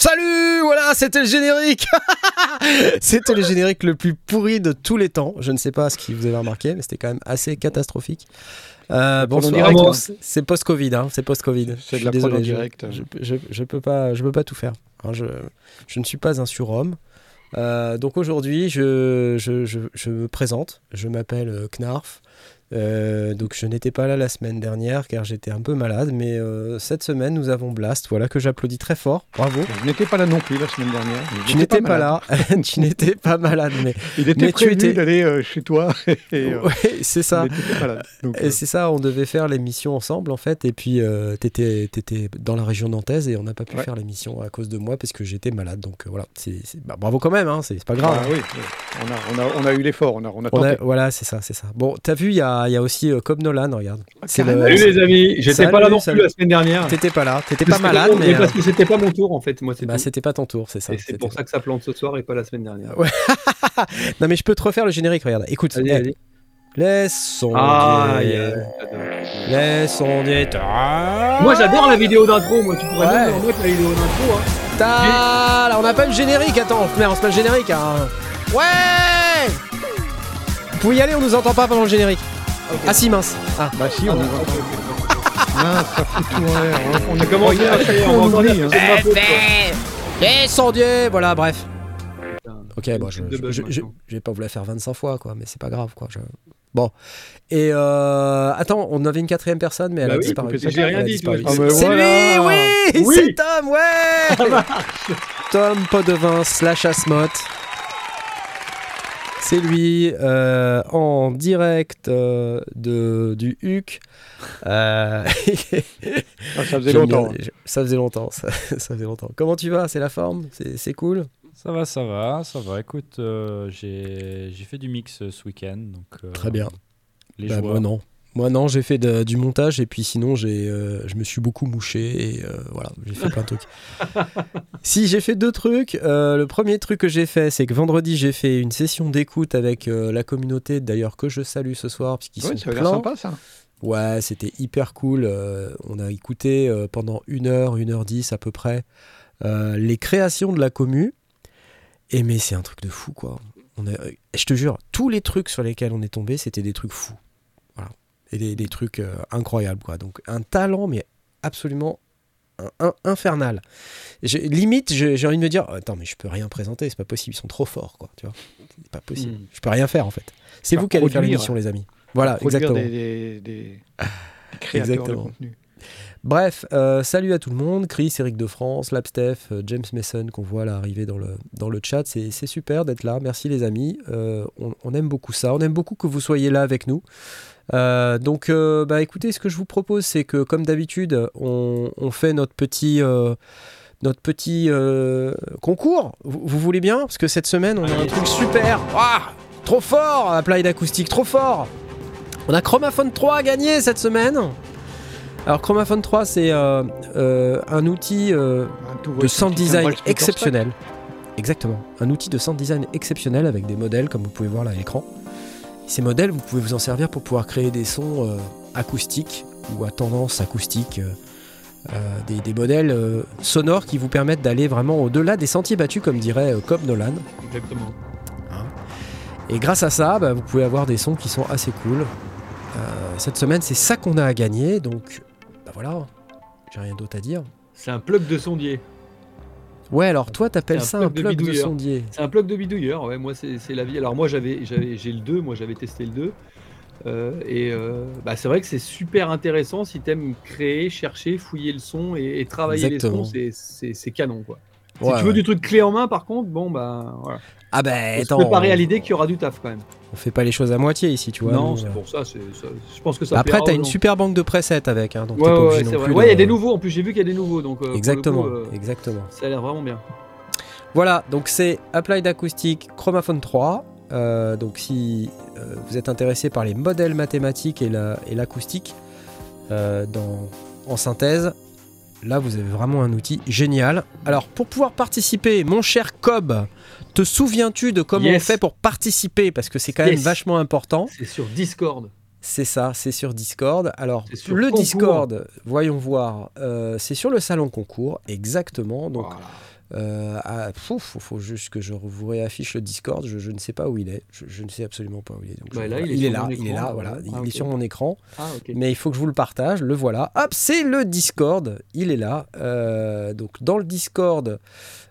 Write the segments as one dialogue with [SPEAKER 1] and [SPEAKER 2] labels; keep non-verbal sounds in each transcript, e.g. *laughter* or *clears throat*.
[SPEAKER 1] Salut Voilà, c'était le générique *laughs* C'était le générique le plus pourri de tous les temps. Je ne sais pas ce que vous avez remarqué, mais c'était quand même assez catastrophique. Euh, bon, c'est post-Covid, hein, c'est post-Covid.
[SPEAKER 2] C'est de la Désolé, direct.
[SPEAKER 1] Je, je, je, peux pas, je peux pas tout faire. Hein, je, je ne suis pas un surhomme. Euh, donc aujourd'hui, je, me présente. Je m'appelle euh, Knarf. Euh, donc je n'étais pas là la semaine dernière car j'étais un peu malade, mais euh, cette semaine nous avons Blast, voilà que j'applaudis très fort, bravo.
[SPEAKER 2] Je n'étais pas là non plus la semaine dernière.
[SPEAKER 1] Tu n'étais pas, là, *laughs* tu n'étais pas malade, mais
[SPEAKER 2] il était prévu étais... d'aller euh, chez toi. *laughs*
[SPEAKER 1] Et, c'est ça. et c'est ça, on devait faire l'émission ensemble en fait, et puis tu étais, étais, dans la région nantaise et on n'a pas pu faire l'émission à cause de moi parce que j'étais malade, donc voilà, c'est bah, bravo quand même, hein, c'est pas grave.
[SPEAKER 2] Ah, oui, on a, on a, on a eu l'effort, on a, on a tenté.
[SPEAKER 1] voilà, c'est ça, c'est ça. Bon, t'as vu, il y a il y a aussi euh, Cobb Nolan, regarde.
[SPEAKER 3] Salut les amis, j'étais pas là non plus la semaine dernière.
[SPEAKER 1] T'étais pas là, t'étais pas malade.
[SPEAKER 3] mais parce que c'était pas mon tour en fait. Moi,
[SPEAKER 1] bah, c'était pas ton tour, c'est ça.
[SPEAKER 3] c'est pour ça que ça plante ce soir et pas la semaine dernière. *laughs*
[SPEAKER 1] non mais je peux te refaire le générique, regarde. Écoute.
[SPEAKER 3] Allez, allez.
[SPEAKER 1] Laisse
[SPEAKER 3] ah,
[SPEAKER 1] Laisse
[SPEAKER 3] Moi j'adore la vidéo d'intro, moi tu pourrais ouais. même mettre la vidéo d'intro. Hein.
[SPEAKER 1] Là, on n'a pas le générique, attends, mais on se met le générique. Hein. Ouais vous pouvez y aller, on nous entend pas pendant le générique. Ah si, mince. Ah.
[SPEAKER 2] Bah si, on nous *laughs* entend. mince, ça fout tout en l'air.
[SPEAKER 3] On a commencé à faire on entend
[SPEAKER 1] Descendiez Voilà, bref. Ok, bon, je, je, je, je, vais pas vous la faire 25 fois, quoi, mais c'est pas grave, quoi. Bon. Et euh, attends, on avait une quatrième personne, mais elle
[SPEAKER 3] bah
[SPEAKER 1] a disparu.
[SPEAKER 3] J'ai rien dit.
[SPEAKER 1] Ah, c'est lui, oui, oui C'est Tom, ouais *laughs* Tom Podevin slash Asmot. C'est lui euh, en direct euh, de, du HUC.
[SPEAKER 2] Euh, *laughs* ah, ça faisait longtemps.
[SPEAKER 1] ça faisait longtemps. *laughs* Ça, faisait longtemps. Comment tu vas? C'est la forme? C'est cool?
[SPEAKER 4] Ça va, ça va, ça va. Écoute, j'ai fait du mix ce week-end.
[SPEAKER 1] Très bien. Les bah, Moi non. Moi non, j'ai fait du montage et puis sinon j'ai, euh, je me suis beaucoup mouché et euh, voilà, j'ai fait plein de trucs. *laughs* si j'ai fait deux trucs, euh, le premier truc que j'ai fait, c'est que vendredi j'ai fait une session d'écoute avec la communauté, d'ailleurs que je salue ce soir parce qu'ils sont ça pleins.
[SPEAKER 2] sympa ça.
[SPEAKER 1] Ouais, c'était hyper cool. on a écouté pendant une heure, une heure dix à peu près, les créations de la commu. Et mais c'est un truc de fou quoi. On je te jure, tous les trucs sur lesquels on est tombé, c'était des trucs fous et des, trucs euh, incroyables. Quoi. Donc un talent, mais absolument infernal. Limite, j'ai envie de me dire, attends, mais je peux rien présenter, c'est pas possible, ils sont trop forts, quoi. Tu vois, c'est pas possible. Hmm. Je peux rien faire en fait. C'est vous qui allez faire l'émission, les amis. Voilà, exactement.
[SPEAKER 2] Des, des, *laughs* créateurs exactement. de contenu.
[SPEAKER 1] Bref, euh, salut à tout le monde, Chris, Eric de France, Lapsteph, euh, James Mason qu'on voit là arriver dans le, dans le chat, c'est super d'être là, merci les amis, on, on, aime beaucoup ça, on aime beaucoup que vous soyez là avec nous. Euh, donc, euh, bah, écoutez, ce que je vous propose, c'est que, comme d'habitude, on, fait notre petit, euh, notre petit concours. Vous, voulez bien? Parce que cette semaine, on a un truc super. Ah, trop fort Applied Acoustic, trop fort On a Chromaphone 3 à gagner cette semaine. Alors, Chromaphone 3, c'est un outil de sound design exceptionnel. Exactement. Un outil de sound design exceptionnel avec des modèles, comme vous pouvez voir là à l'écran. Ces modèles, vous pouvez vous en servir pour pouvoir créer des sons euh, acoustiques ou à tendance acoustique. Euh, euh, des, modèles sonores qui vous permettent d'aller vraiment au-delà des sentiers battus, comme dirait Cobb Nolan.
[SPEAKER 3] Exactement.
[SPEAKER 1] Hein. et grâce à ça, bah, vous pouvez avoir des sons qui sont assez cool. cette semaine, c'est ça qu'on a à gagner, donc bah voilà, j'ai rien d'autre à dire.
[SPEAKER 3] C'est un plug de sondier.
[SPEAKER 1] Ouais, alors toi, t'appelles ça un plug de, sondier.
[SPEAKER 3] C'est un plug de bidouilleur, ouais, moi c'est la vie. Alors moi j'avais, j'ai le 2, moi j'avais testé le 2. Euh, et euh, bah, c'est vrai que c'est super intéressant si t'aimes créer, chercher, fouiller le son et, travailler les sons, c'est canon quoi. Si tu veux du truc clé en main par contre, bon bah voilà.
[SPEAKER 1] Ah ben,
[SPEAKER 3] attends. préparer à l'idée qu'il y aura du taf quand même.
[SPEAKER 1] On fait pas les choses à moitié ici, tu vois.
[SPEAKER 3] Non, c'est pour ça, Je pense que ça.
[SPEAKER 1] Après, t'as une super banque de presets avec, hein, donc
[SPEAKER 3] ouais, pas obligé non plus. Ouais, il y a des nouveaux. En plus, j'ai vu qu'il y a des nouveaux, donc.
[SPEAKER 1] Euh, exactement, euh, exactement.
[SPEAKER 3] Ça a l'air vraiment bien.
[SPEAKER 1] Voilà, donc c'est Applied Acoustic Chromaphone 3. Euh, donc si vous êtes intéressé par les modèles mathématiques et l'acoustique dans en synthèse, là vous avez vraiment un outil génial. Alors pour pouvoir participer, mon cher Cobb, te souviens-tu de comment on fait pour participer? Parce que c'est quand même vachement important.
[SPEAKER 3] C'est sur Discord.
[SPEAKER 1] C'est ça, c'est sur Discord. Alors, le Discord, voyons voir, euh, c'est sur le salon concours, exactement. Donc, Euh, ah, il faut, juste que je vous réaffiche le Discord. Je, ne sais pas où il est. Je, ne sais absolument pas où il est.
[SPEAKER 3] Bah il,
[SPEAKER 1] est là, il est là, voilà.
[SPEAKER 3] Ah,
[SPEAKER 1] il est sur mon écran.
[SPEAKER 3] Ah,
[SPEAKER 1] Mais il faut que je vous le partage. Le voilà. Hop, c'est le Discord. Il est là. Euh, donc dans le Discord,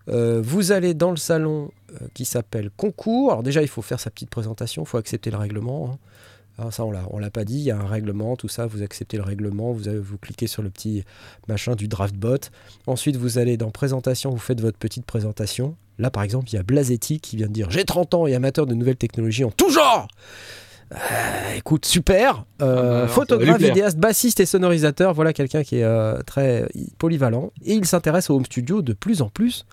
[SPEAKER 1] euh, vous allez dans le salon qui s'appelle Concours. Alors déjà, il faut faire sa petite présentation. Il faut accepter le règlement. Hein. Ah, ça, on ne l'a pas dit, il y a un règlement, tout ça, vous acceptez le règlement, vous, avez, vous cliquez sur le petit machin du draftbot. Ensuite, vous allez dans présentation, vous faites votre petite présentation. Là, par exemple, il y a Blazetti qui vient de dire J'ai 30 ans et amateur de nouvelles technologies en tout genre euh, écoute, super. Euh, ah bah photographe, vidéaste, bassiste et sonorisateur. Voilà quelqu'un qui est euh, très polyvalent. Et il s'intéresse au home studio de plus en plus.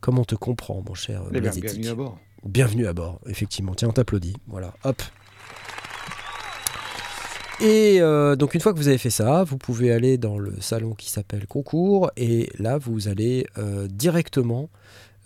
[SPEAKER 1] Comme on te comprend, mon cher
[SPEAKER 2] eh Bienvenue à bord.
[SPEAKER 1] Bienvenue à bord, effectivement. Tiens, on t'applaudit. Voilà, hop. Et euh, donc une fois que vous avez fait ça, vous pouvez aller dans le salon qui s'appelle Concours et là vous allez euh, directement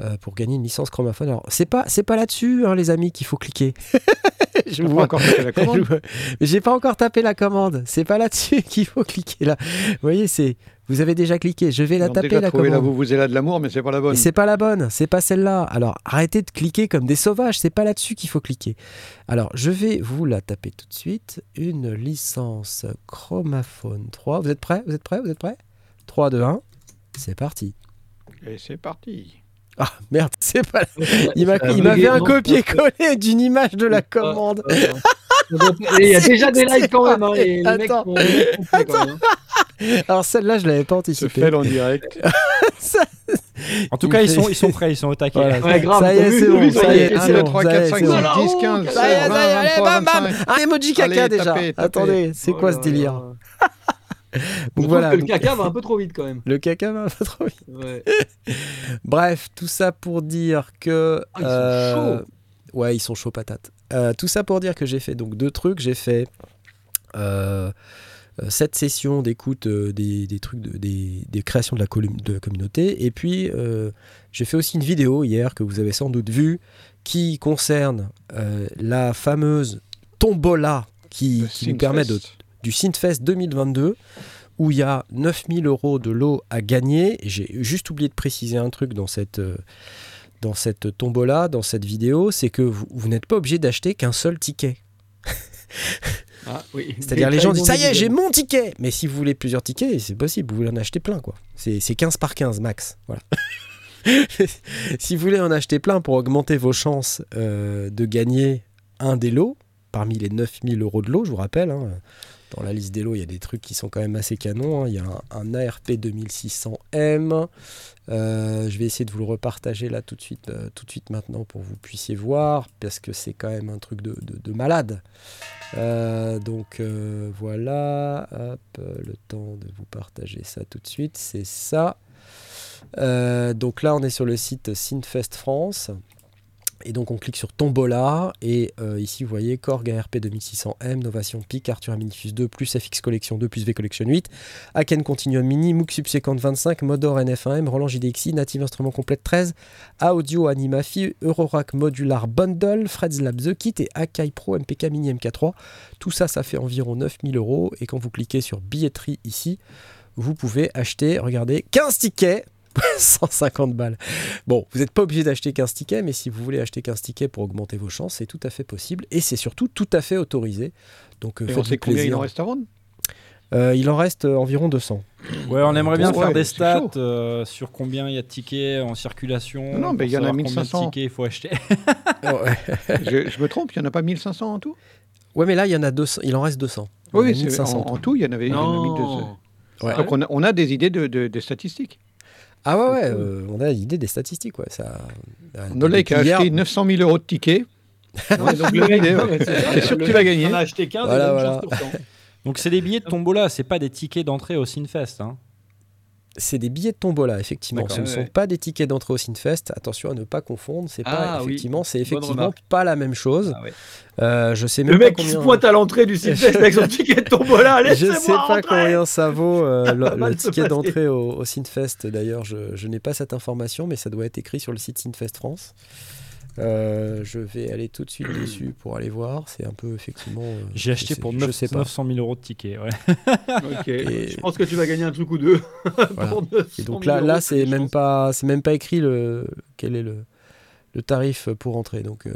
[SPEAKER 1] euh, pour gagner une licence chromaphone. Alors c'est pas c'est pas là-dessus hein, les amis qu'il faut cliquer. *laughs*
[SPEAKER 2] je vois encore la *laughs* commande.
[SPEAKER 1] J'ai pas encore tapé la commande. C'est pas là-dessus *laughs* qu'il faut cliquer là. Vous voyez c'est vous avez déjà cliqué, je vais la taper la commande.
[SPEAKER 2] la vous vous là de l'amour, mais c'est pas la bonne.
[SPEAKER 1] C'est pas la bonne, c'est pas celle-là. Alors arrêtez de cliquer comme des sauvages, c'est pas là-dessus qu'il faut cliquer. Alors je vais vous la taper tout de suite. Une licence Chromaphone 3. Vous êtes prêts? Vous êtes prêts? Vous êtes prêts? 3, 2, 1. C'est parti.
[SPEAKER 2] Et c'est parti.
[SPEAKER 1] Ah merde, c'est pas. *laughs* Il m'a fait un copier-coller d'une image de la commande.
[SPEAKER 3] Il y a déjà des likes quand même. Hein, et attends,
[SPEAKER 1] attends. Alors celle-là, je l'avais pas anticipé.
[SPEAKER 2] fait en direct. *laughs*
[SPEAKER 4] En tout cas, ils sont, ils sont prêts, ils sont au taquet.
[SPEAKER 3] Ouais, grave,
[SPEAKER 1] ça y est, c'est bon. Ça y est,
[SPEAKER 2] 1, 2, 3, 4, 5, 6, 10, 15, 16, 20,
[SPEAKER 1] allez, bam, bam. Un emoji caca déjà. Attendez, c'est quoi ce délire
[SPEAKER 3] Donc voilà. le caca va un *laughs* peu trop vite quand même.
[SPEAKER 1] Le caca va un peu trop vite. Ouais. Bref, tout ça pour dire que.
[SPEAKER 3] Ah, ils sont euh, chauds.
[SPEAKER 1] Ouais, ils sont chauds patates. Euh, tout ça pour dire que j'ai fait donc deux trucs. J'ai fait euh, cette session d'écoute des, des, trucs, de, des, des, créations de la, de la communauté. Et puis, j'ai fait aussi une vidéo hier que vous avez sans doute vue qui concerne la fameuse tombola qui, qui nous permet de du Synthfest 2022 où il y a 9000 euros de lot à gagner. J'ai juste oublié de préciser un truc dans cette, euh, dans cette tombola, dans cette vidéo, c'est que vous, n'êtes pas obligé d'acheter qu'un seul ticket. *laughs*
[SPEAKER 3] Ah, oui.
[SPEAKER 1] C'est-à-dire les gens disent ça y est, j'ai mon ticket. Mais si vous voulez plusieurs tickets, c'est possible, vous voulez en acheter plein quoi. C'est 15 par 15 max. Voilà. *laughs* si vous voulez en acheter plein pour augmenter vos chances euh, de gagner un des lots, parmi les 9000 euros de lot, je vous rappelle, hein, dans la liste des lots, il y a des trucs qui sont quand même assez canons. Hein. Il y a un, ARP 2600M. Euh, je vais essayer de vous le repartager là tout de suite, euh, tout de suite maintenant pour que vous puissiez voir, parce que c'est quand même un truc de, malade. Euh, donc voilà, le temps de vous partager ça tout de suite, c'est ça. donc là, on est sur le site Synfest France. Et donc on clique sur Tombola et euh, ici vous voyez Korg ARP 2600M, Novation Peak, Arthur Aminifus 2 plus FX Collection 2 plus V Collection 8, Aken Continuum Mini, Moog Subsequent 25, Modor NF1M, Roland JDXI, Native Instrument Complète 13, Audio Animafi, Eurorack Modular Bundle, Fred's Lab The Kit et Akai Pro MPK Mini MK3. Tout ça, ça fait environ 9000 euros et quand vous cliquez sur billetterie ici, vous pouvez acheter, regardez, 15 tickets *laughs* 150 balles. Bon, vous n'êtes pas obligé d'acheter 15 tickets, mais si vous voulez acheter 15 tickets pour augmenter vos chances, c'est tout à fait possible et c'est surtout tout à fait autorisé. Donc,
[SPEAKER 2] euh, on sait combien il en reste à vendre?
[SPEAKER 1] Euh, il en reste euh, environ 200.
[SPEAKER 4] Ouais, on aimerait bien faire des stats sur combien il y a de tickets en circulation.
[SPEAKER 2] Non, mais il y en a 1500.
[SPEAKER 4] de tickets il faut acheter *laughs*
[SPEAKER 2] je, me trompe, il n'y en a pas 1500 en tout?
[SPEAKER 1] Ouais, mais là, il y en a 200. Il en reste 200.
[SPEAKER 2] Oui, en, en, tout, il y en avait, il y en a 1200. Donc on a, on a, des idées de, de statistiques.
[SPEAKER 1] Ah ouais, ouais euh, on a l'idée des statistiques. Ouais. Ça,
[SPEAKER 2] Nolek a acheté 900 000 euros de tickets. *laughs* donc *laughs* c'est sûr que tu vas gagner.
[SPEAKER 3] On a acheté 15 voilà, voilà.
[SPEAKER 4] Donc c'est des billets de tombola, c'est pas des tickets d'entrée au Sinfest. Hein.
[SPEAKER 1] C'est des billets de tombola, effectivement. Ce ne sont pas des tickets d'entrée au Sinfest. Attention à ne pas confondre. C'est pas ah effectivement, c'est effectivement pas la même chose. Ah euh, je sais même
[SPEAKER 3] le mec
[SPEAKER 1] qui
[SPEAKER 3] se pointe à l'entrée du Sinfest avec son ticket de tombola. *laughs*
[SPEAKER 1] je sais pas combien ça vaut euh, *laughs* le, ticket d'entrée au, au, Sinfest. D'ailleurs, je, je n'ai pas cette information, mais ça doit être écrit sur le site Sinfest France. Euh, je vais aller tout de suite *clears throat* dessus pour aller voir. C'est un peu effectivement. Euh,
[SPEAKER 4] J'ai acheté pour 9, 900 000 euros de tickets. Ouais. *laughs*
[SPEAKER 3] Je pense que tu vas gagner un truc ou deux. *laughs*
[SPEAKER 1] Et donc là, là, c'est même pas, c'est même pas écrit le quel est le, le tarif pour entrer. Donc. Euh,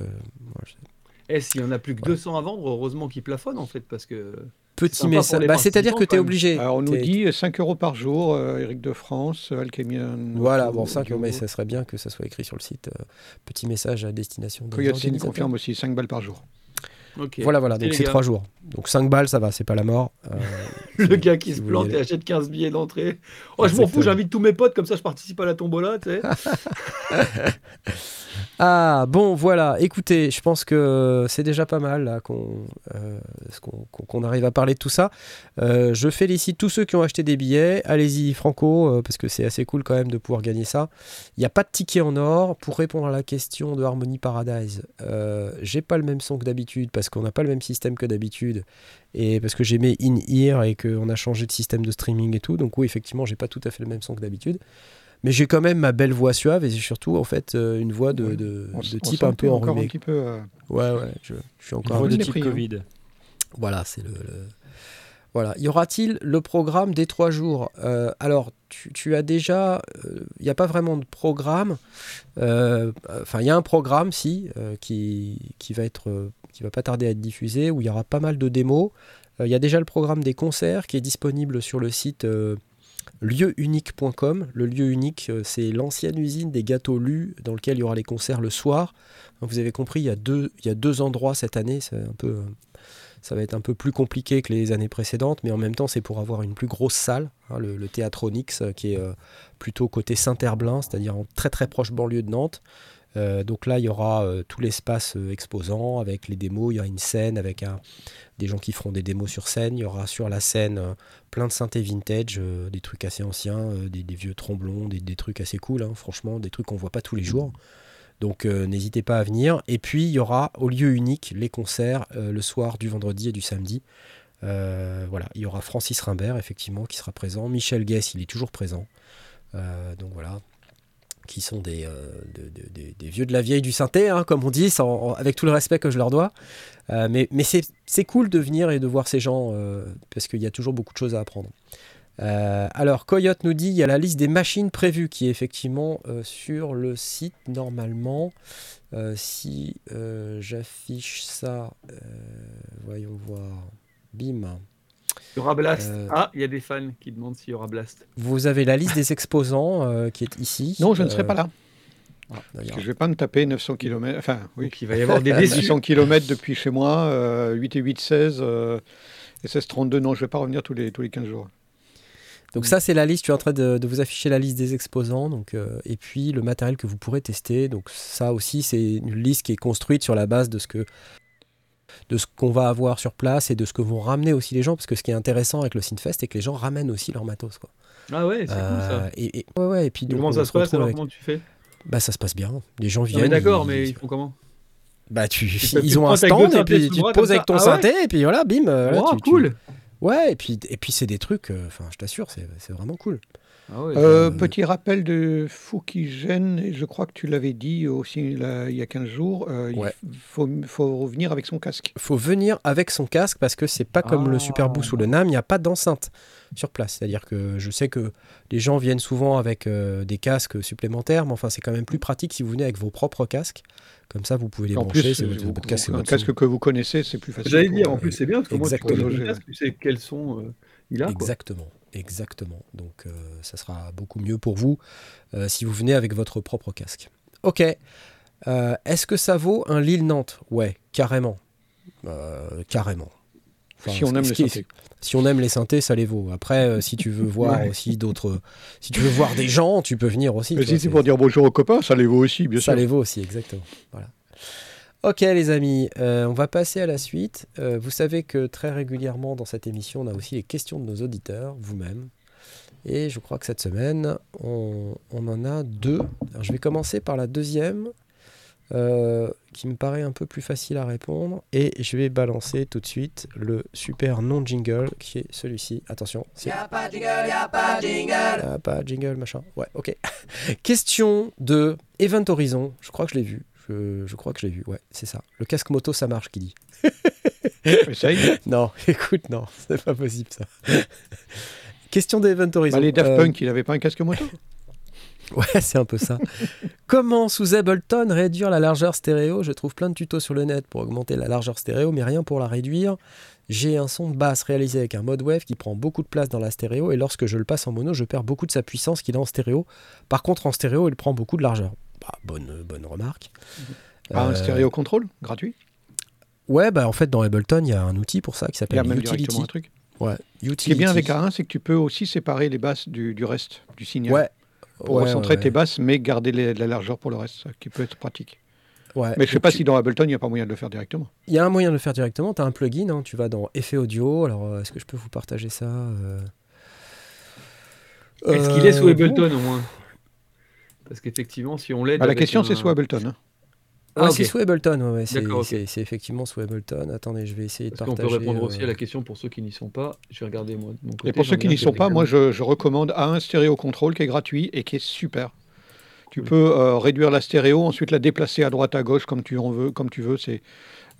[SPEAKER 3] eh, s'il y en a plus que 200 à vendre, heureusement qu'ils plafonnent en fait, parce que
[SPEAKER 1] petit message. Bah, C'est-à-dire que tu es obligé.
[SPEAKER 2] on nous dit 5 euros par jour, euh, Eric de France, Alchemian.
[SPEAKER 1] Voilà, bon, 5 euros, mais ça serait bien que ça soit écrit sur le site. Euh, petit message à destination
[SPEAKER 2] des Coyote confirme aussi 5 balles par jour.
[SPEAKER 1] Voilà, voilà, donc c'est 3 jours. Donc 5 balles, ça va, c'est pas la mort. Euh, *laughs*
[SPEAKER 3] le gars qui se plante et achète 15 billets d'entrée. Oh, je m'en fous, j'invite tous mes potes, comme ça je participe à la tombola, tu sais. *laughs*
[SPEAKER 1] Ah, bon, voilà. Écoutez, je pense que c'est déjà pas mal euh, qu'on arrive à parler de tout ça. Euh, je félicite tous ceux qui ont acheté des billets. Allez-y, Franco, euh, parce que c'est assez cool quand même de pouvoir gagner ça. Il n'y a pas de ticket en or. Pour répondre à la question de Harmony Paradise, j'ai pas le même son que d'habitude, parce qu'on n'a pas le même système que d'habitude. Et parce que j'ai mis in-ear et qu'on a changé de système de streaming et tout. Donc, oui, effectivement, j'ai pas tout à fait le même son que d'habitude mais j'ai quand même ma belle voix suave et surtout en fait euh, une voix de, de, type un peu enrhumé. Un petit peu, euh, Ouais, ouais, je, suis encore
[SPEAKER 4] un de type Covid.
[SPEAKER 1] Voilà, c'est le, Voilà. Y aura-t-il le programme des trois jours? Euh, Alors, tu, tu, as déjà. Il n'y a pas vraiment de programme. Enfin, il y a un programme, si, qui, qui va être. qui va pas tarder à être diffusé, où il y aura pas mal de démos. Il y a déjà le programme des concerts qui est disponible sur le site lieuunique.com. Le lieu unique, euh, c'est l'ancienne usine des gâteaux lus dans lequel il y aura les concerts le soir. vous avez compris, il y, a deux, il y a deux endroits cette année. Euh, ça va être un peu plus compliqué que les années précédentes, mais en même temps, c'est pour avoir une plus grosse salle, hein, le, le Théâtronix, euh, qui est plutôt côté Saint-Herblain, c'est-à-dire en très très proche banlieue de Nantes. Donc là, il y aura tout l'espace exposant avec les démos. Il y aura une scène avec des gens qui feront des démos sur scène. Il y aura sur la scène euh, plein de synthés vintage, euh, des trucs assez anciens, euh, des, vieux tromblons, des, trucs assez cool, hein, franchement, des trucs qu'on voit pas tous les jours. Donc n'hésitez pas à venir. Et puis il y aura au lieu unique les concerts le soir du vendredi et du samedi. voilà, il y aura Francis Rimbert effectivement qui sera présent. Michel Guess, il est toujours présent. donc voilà, qui sont des, des, vieux de la vieille du synthé, hein, comme on dit, avec tout le respect que je leur dois. Euh, mais c'est cool de venir et de voir ces gens euh, parce qu'il y a toujours beaucoup de choses à apprendre. Euh, alors, Coyote nous dit il y a la liste des machines prévues qui est effectivement sur le site normalement. si j'affiche ça, voyons voir. Bim.
[SPEAKER 3] Il y aura Blast. Ah, il y a des fans qui demandent s'il y aura Blast.
[SPEAKER 1] Vous avez la liste des exposants qui est ici.
[SPEAKER 2] Non, je ne serai pas là. Ah, je ne vais pas me taper 900 km. Enfin, oui.
[SPEAKER 3] il va y avoir des *laughs* 900
[SPEAKER 2] km depuis chez moi, 8 et 8, 16, et 16, 32. Non, je ne vais pas revenir tous les, tous les 15 jours.
[SPEAKER 1] Donc ça, c'est la liste. Tu es en train de, vous afficher la liste des exposants. Donc, euh, et puis le matériel que vous pourrez tester. Donc ça aussi, c'est une liste qui est construite sur la base de ce que de ce qu'on va avoir sur place et de ce que vont ramener aussi les gens. Parce que ce qui est intéressant avec le Synfest, c'est que les gens ramènent aussi leur matos. Quoi.
[SPEAKER 3] Ah ouais, c'est cool ça. Euh,
[SPEAKER 1] et, ouais, ouais, et puis,
[SPEAKER 3] comment ça se passe Comment tu fais?
[SPEAKER 1] Bah ça se passe bien. Les gens viennent.
[SPEAKER 3] D'accord, mais ils font comment?
[SPEAKER 1] Bah tu, ils ont un stand et puis tu te poses avec ton ah synthé et puis voilà, bim.
[SPEAKER 3] Oh, cool.
[SPEAKER 1] Ouais, et puis et puis c'est des trucs. Euh, enfin, je t'assure, c'est vraiment cool.
[SPEAKER 2] Ah euh, petit rappel de Fukigen, je crois que tu l'avais dit aussi il y a 15 jours, euh, il faut, faut venir avec son casque.
[SPEAKER 1] Il faut venir avec son casque parce que c'est pas comme le Superboost ou le NAM, il n'y a pas d'enceinte sur place. C'est-à-dire que je sais que les gens viennent souvent avec euh, des casques supplémentaires, mais enfin c'est quand même plus pratique si vous venez avec vos propres casques. Comme ça, vous pouvez les brancher.
[SPEAKER 2] C'est votre, casque, un casque que vous connaissez, c'est plus facile.
[SPEAKER 3] J'allais dire, en plus c'est bien parce que moi, tu, sais quels sont il a.
[SPEAKER 1] Exactement. Exactement. Donc euh, ça sera beaucoup mieux pour vous euh, si vous venez avec votre propre casque. Ok. Euh, est-ce que ça vaut un Lille-Nantes Ouais, carrément. carrément.
[SPEAKER 2] si on aime les synthés.
[SPEAKER 1] Si on aime les synthés, ça les vaut. Après, si tu veux voir aussi d'autres, si tu veux voir des gens, tu peux venir aussi.
[SPEAKER 2] Mais si c'est pour dire bonjour aux copains, ça les vaut aussi, bien
[SPEAKER 1] sûr. Ça les vaut aussi, exactement. Voilà. Ok les amis, euh, on va passer à la suite. Euh, vous savez que très régulièrement dans cette émission, on a aussi les questions de nos auditeurs, vous-même. Et je crois que cette semaine, on, en a deux. je vais commencer par la deuxième, euh, qui me paraît un peu plus facile à répondre. Et je vais balancer tout de suite le super non-jingle, qui est celui-ci. Attention. Y'a pas de jingle, y'a pas de jingle. Y'a pas de jingle, machin. Ouais, ok. *laughs* Question de Event Horizon. Je crois que je l'ai vu Je, je crois que je l'ai vu. Ouais, c'est ça. Le casque moto, ça marche, qui *laughs* dit. *laughs* Non, *laughs* écoute, non, c'est pas possible ça. Question d'Event Horizon.
[SPEAKER 2] Bah, les Daft Punk, il n'avait pas un casque moto?
[SPEAKER 1] Ouais, c'est un peu ça. Comment sous Ableton réduire la largeur stéréo? Je trouve plein de tutos sur le net pour augmenter la largeur stéréo, mais rien pour la réduire. J'ai un son de basse réalisé avec un mode wave qui prend beaucoup de place dans la stéréo et lorsque je le passe en mono, je perds beaucoup de sa puissance qu'il a en stéréo. Par contre, en stéréo, il prend beaucoup de largeur. Bah, bonne, bonne remarque.
[SPEAKER 2] Ah, un euh, stéréo contrôle gratuit?
[SPEAKER 1] Ouais, bah en fait dans Ableton, il y a un outil pour ça qui s'appelle Utility.
[SPEAKER 2] un truc.
[SPEAKER 1] Ouais,
[SPEAKER 2] Ce qui est bien avec A1, c'est que tu peux aussi séparer les basses du, du reste du signal. Ouais, pour recentrer tes basses, mais garder la largeur pour le reste, qui peut être pratique. Ouais. Mais je ne sais pas si dans Ableton, il n'y a pas moyen de le faire directement.
[SPEAKER 1] Il y a un moyen de le faire directement. Tu as un plugin, hein, tu vas dans Effet audio. Alors, euh, est-ce que je peux vous partager ça euh
[SPEAKER 3] Est-ce qu'il est sous Ableton au moins? Parce qu'effectivement, si on l'aide.
[SPEAKER 2] Ah, la question, c'est sous Ableton. Hein.
[SPEAKER 1] Ah, ah c'est sous Ableton, ouais, c'est effectivement sous Ableton. Attendez, je vais essayer de Parce partager.
[SPEAKER 3] On peut répondre aussi à la question pour ceux qui n'y sont pas. Je vais regarder moi. De mon côté,
[SPEAKER 2] et pour ceux qui n'y sont pas, moi je, je recommande A1 Stéréo Control qui est gratuit et qui est super. Tu peux euh, réduire la stéréo, ensuite la déplacer à droite à gauche comme tu en veux, comme tu veux. C'est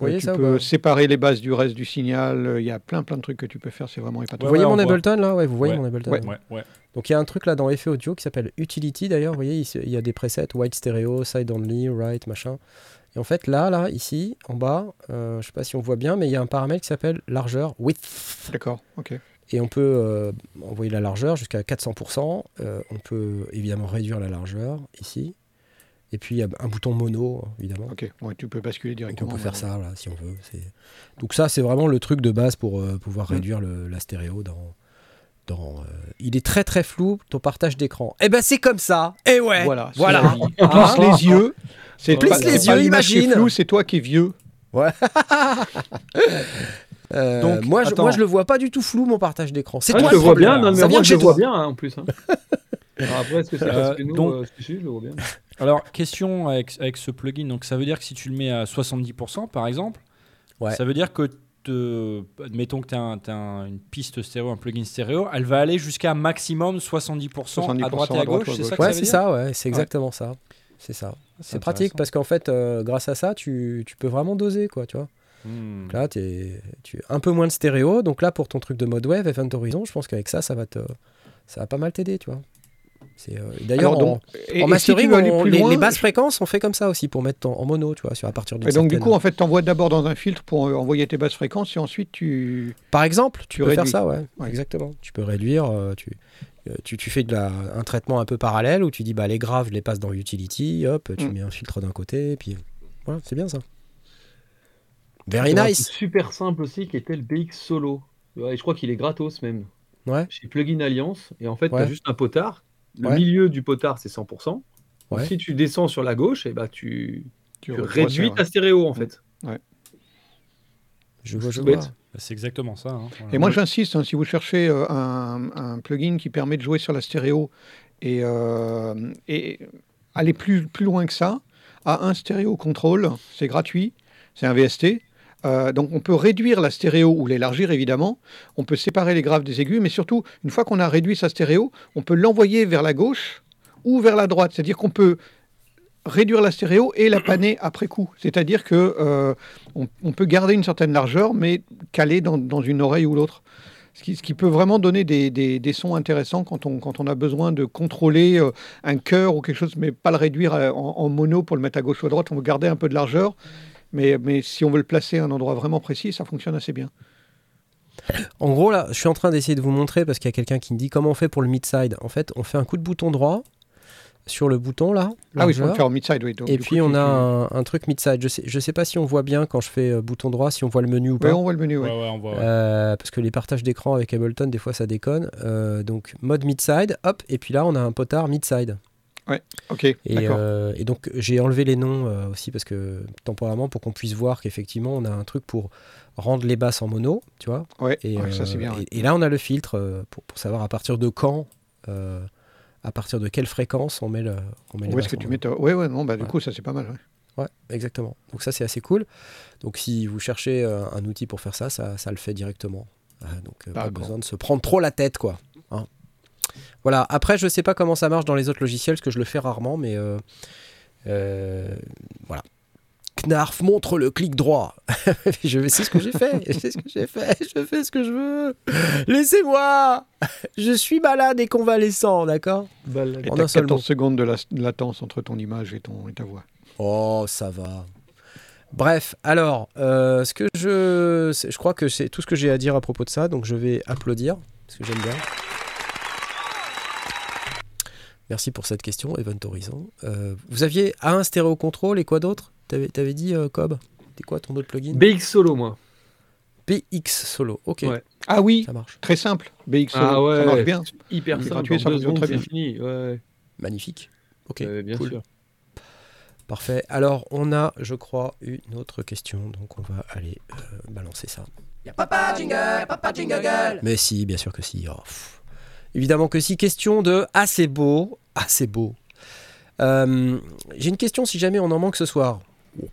[SPEAKER 2] euh, tu peux séparer les bases du reste du signal. Il y a plein plein de trucs que tu peux faire. C'est vraiment épatant.
[SPEAKER 1] Vous voyez mon Ableton là? Ouais, vous voyez mon Ableton. Donc il y a un truc là dans effet audio qui s'appelle Utility d'ailleurs. Vous voyez, il y a des presets white stereo, side only, right, machin. Et en fait, là, là, ici, en bas, euh, je ne sais pas si on voit bien, mais il y a un paramètre qui s'appelle largeur width.
[SPEAKER 2] D'accord, ok.
[SPEAKER 1] Et on peut euh, envoyer la largeur jusqu'à 400%. Euh, on peut évidemment réduire la largeur ici. Et puis il y a un bouton mono, évidemment.
[SPEAKER 2] Ok, tu peux basculer directement.
[SPEAKER 1] on peut faire ça là, si on veut. Donc ça, c'est vraiment le truc de base pour pouvoir mm. réduire la stéréo dans, dans, il est très très flou ton partage d'écran. Eh ben c'est comme ça. Et eh ouais.
[SPEAKER 2] Voilà.
[SPEAKER 1] Voilà.
[SPEAKER 2] Ah, les yeux.
[SPEAKER 1] C'est toi, les yeux, imagine.
[SPEAKER 2] flou, c'est toi qui es vieux.
[SPEAKER 1] Ouais. *laughs* Euh, Donc, moi, je, moi, je le vois pas du tout flou mon partage d'écran. C'est
[SPEAKER 3] ah,
[SPEAKER 1] toi
[SPEAKER 3] je le vois bien. Non, ça vient je le vois bien hein, en plus. Hein. *laughs* Alors après, est-ce que c'est parce que nous, donc, euh, je le vois bien.
[SPEAKER 4] Alors, question avec, avec ce plugin. Donc, ça veut dire que si tu le mets à 70%, par exemple, ouais. ça veut dire que te, admettons que tu as, une piste stéréo, un plugin stéréo, elle va aller jusqu'à maximum 70%, à droite et à gauche. C'est ça,
[SPEAKER 1] ouais, c'est ça, ouais, c'est exactement ça. C'est ça. C'est pratique parce qu'en fait, euh, grâce à ça, tu, tu, peux vraiment doser, quoi, tu vois. Hmm. Là, es, tu un peu moins de stéréo. Donc là, pour ton truc de mode wave, Event Horizon, je pense qu'avec ça, ça va te, ça va pas mal t'aider, tu vois. Euh, d'ailleurs, en, mastering, les, basses fréquences, on fait comme ça aussi pour mettre en, mono, tu vois, sur à partir
[SPEAKER 2] Et donc du coup, en fait, tu envoies d'abord dans un filtre pour euh, envoyer tes basses fréquences et ensuite tu.
[SPEAKER 1] Par exemple, tu, peux faire ça, ouais, exactement. Tu peux réduire, tu, euh, tu, fais de un traitement un peu parallèle où tu dis bah, les graves, je les passe dans Utility, hop, tu mm. mets un filtre d'un côté, et puis voilà, c'est bien ça. Very nice.
[SPEAKER 3] Super simple aussi qui était le BX Solo. Et je crois qu'il est gratos même.
[SPEAKER 1] Ouais.
[SPEAKER 3] Chez Plugin Alliance. Et en fait, tu as juste un potard. Le milieu du potard, c'est 100%. Si tu descends sur la gauche, et eh bah, tu, tu, réduis ta stéréo en fait.
[SPEAKER 2] Ouais.
[SPEAKER 1] Je vois, je vois.
[SPEAKER 4] Bah, c'est exactement ça. Hein.
[SPEAKER 2] Et moi, j'insiste, hein, si vous cherchez euh, un, plugin qui permet de jouer sur la stéréo et, euh, et aller plus, plus loin que ça, à un stéréo contrôle, c'est gratuit, c'est un VST. Euh, donc on peut réduire la stéréo ou l'élargir évidemment, on peut séparer les graves des aigus, mais surtout, une fois qu'on a réduit sa stéréo, on peut l'envoyer vers la gauche ou vers la droite. C'est-à-dire qu'on peut réduire la stéréo et la panner après coup. C'est-à-dire que euh, on, peut garder une certaine largeur, mais caler dans, une oreille ou l'autre. Ce qui, peut vraiment donner des, sons intéressants quand on, a besoin de contrôler euh, un chœur ou quelque chose, mais pas le réduire euh, en, mono pour le mettre à gauche ou à droite. On veut garder un peu de largeur, mais, mais si on veut le placer à un endroit vraiment précis, ça fonctionne assez bien.
[SPEAKER 1] En gros, là, je suis en train d'essayer de vous montrer parce qu'il y a quelqu'un qui me dit comment on fait pour le mid-side? En fait, on fait un coup de bouton droit, sur le bouton là.
[SPEAKER 2] Ah oui, je peux faire mid-side, oui.
[SPEAKER 1] et puis on a un, truc mid-side. Je sais, je sais pas si on voit bien quand je fais euh, bouton droit, si on voit le menu ou pas.
[SPEAKER 2] Oui, on voit le menu,
[SPEAKER 4] ouais.
[SPEAKER 1] Euh, parce que les partages d'écran avec Ableton, des fois ça déconne. Euh, donc mode mid-side, hop, et puis là on a un potard mid-side.
[SPEAKER 2] Ouais, ok.
[SPEAKER 1] Et, et donc j'ai enlevé les noms aussi parce que temporairement pour qu'on puisse voir qu'effectivement on a un truc pour rendre les basses en mono, tu vois.
[SPEAKER 2] Ouais, et, ça c'est bien.
[SPEAKER 1] Et, là on a le filtre pour, pour, savoir à partir de quand à partir de quelle fréquence on met le. On met
[SPEAKER 2] Où est-ce que tu mets Oui, ouais, non, bah, du coup, ça c'est pas mal.
[SPEAKER 1] Ouais. exactement. Donc ça c'est assez cool. Donc si vous cherchez euh, un outil pour faire ça, ça, ça le fait directement. Ah, donc euh, pas besoin de se prendre trop la tête, quoi. Voilà. Après, je sais pas comment ça marche dans les autres logiciels, parce que je le fais rarement, mais euh, voilà. Knarf, montre le clic droit. *laughs* je sais ce que j'ai fait. Je sais ce que j'ai fait. Je fais ce que je veux. Laissez-moi. Je suis malade et convalescent, d'accord?
[SPEAKER 2] 14 secondes de, latence entre ton image et, ton, et ta voix.
[SPEAKER 1] Oh, ça va. Bref, alors, euh, ce que je, je crois que c'est tout ce que j'ai à dire à propos de ça, donc je vais applaudir parce que j'aime bien. Merci pour cette question, Evan Horizon. Euh, vous aviez un stéréo contrôle et quoi d'autre? T'avais avais dit, euh, Cobb? C'était quoi ton autre plugin?
[SPEAKER 3] BX Solo, moi.
[SPEAKER 1] BX Solo, ok.
[SPEAKER 2] Ah oui, ça marche. Très simple. BX Solo,
[SPEAKER 3] ah ouais,
[SPEAKER 2] ça marche bien.
[SPEAKER 3] Hyper simple. c'est fini.
[SPEAKER 1] Magnifique. Ok,
[SPEAKER 3] bien sûr.
[SPEAKER 1] Parfait. Alors, on a, je crois, une autre question, donc on va aller euh, balancer ça. Y'a papa jingle, papa jingle. Mais si, bien sûr que si. Oh, Évidemment que si. Question de assez beau, assez beau. Euh, j'ai une question si jamais on en manque ce soir. Oh,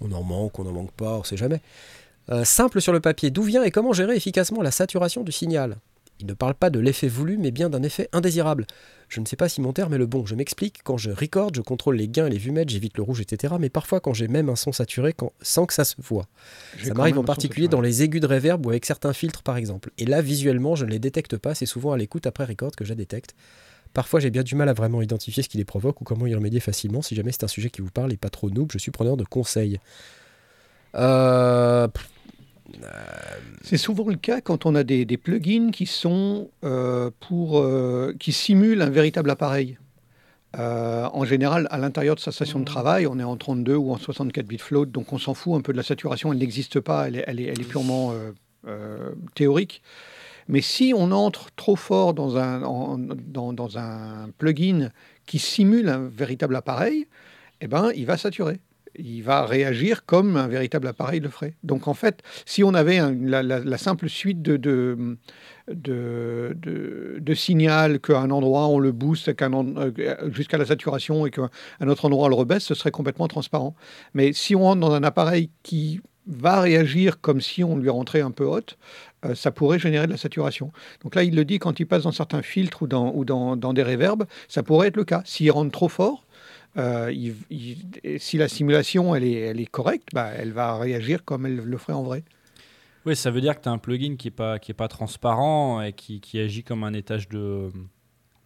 [SPEAKER 1] on en manque, on en manque pas, on sait jamais. Euh, simple sur le papier. D'où vient et comment gérer efficacement la saturation du signal? Il ne parle pas de l'effet voulu, mais bien d'un effet indésirable. Je ne sais pas si mon terme est le bon. Je m'explique. Quand je record, je contrôle les gains et les vumètres, j'évite le rouge, etc. Mais parfois, quand j'ai même un son saturé, sans que ça se voit. Ça m'arrive en particulier dans les aigus de reverb ou avec certains filtres, par exemple. Et là, visuellement, je ne les détecte pas. C'est souvent à l'écoute après record que je détecte. Parfois, j'ai bien du mal à vraiment identifier ce qui les provoque ou comment y remédier facilement. Si jamais c'est un sujet qui vous parle et pas trop noob, je suis preneur de conseils. Euh,
[SPEAKER 2] c'est souvent le cas quand on a des, plugins qui sont euh, pour euh, qui simulent un véritable appareil. Euh, en général, à l'intérieur de sa station de travail, on est en 32 ou en 64 bits float, donc on s'en fout un peu de la saturation. Elle n'existe pas, elle est, purement théorique. Mais si on entre trop fort dans un, dans, un plugin qui simule un véritable appareil, eh ben, il va saturer il va réagir comme un véritable appareil le ferait. Donc en fait, si on avait la, simple suite de, de, de, signal qu'à un endroit on le booste euh, jusqu'à la saturation et qu'à un autre endroit on le rebaisse, ce serait complètement transparent. Mais si on rentre dans un appareil qui va réagir comme si on lui rentrait un peu haute, euh, ça pourrait générer de la saturation. Donc là, il le dit, quand il passe dans certains filtres ou dans, ou dans, dans des réverbes, ça pourrait être le cas. S'il rentre trop fort, euh, si la simulation elle est, elle est correcte, bah, elle va réagir comme elle le ferait en vrai.
[SPEAKER 4] Oui, ça veut dire que tu as un plugin qui n'est pas, qui est pas transparent et qui, qui, agit comme un étage de,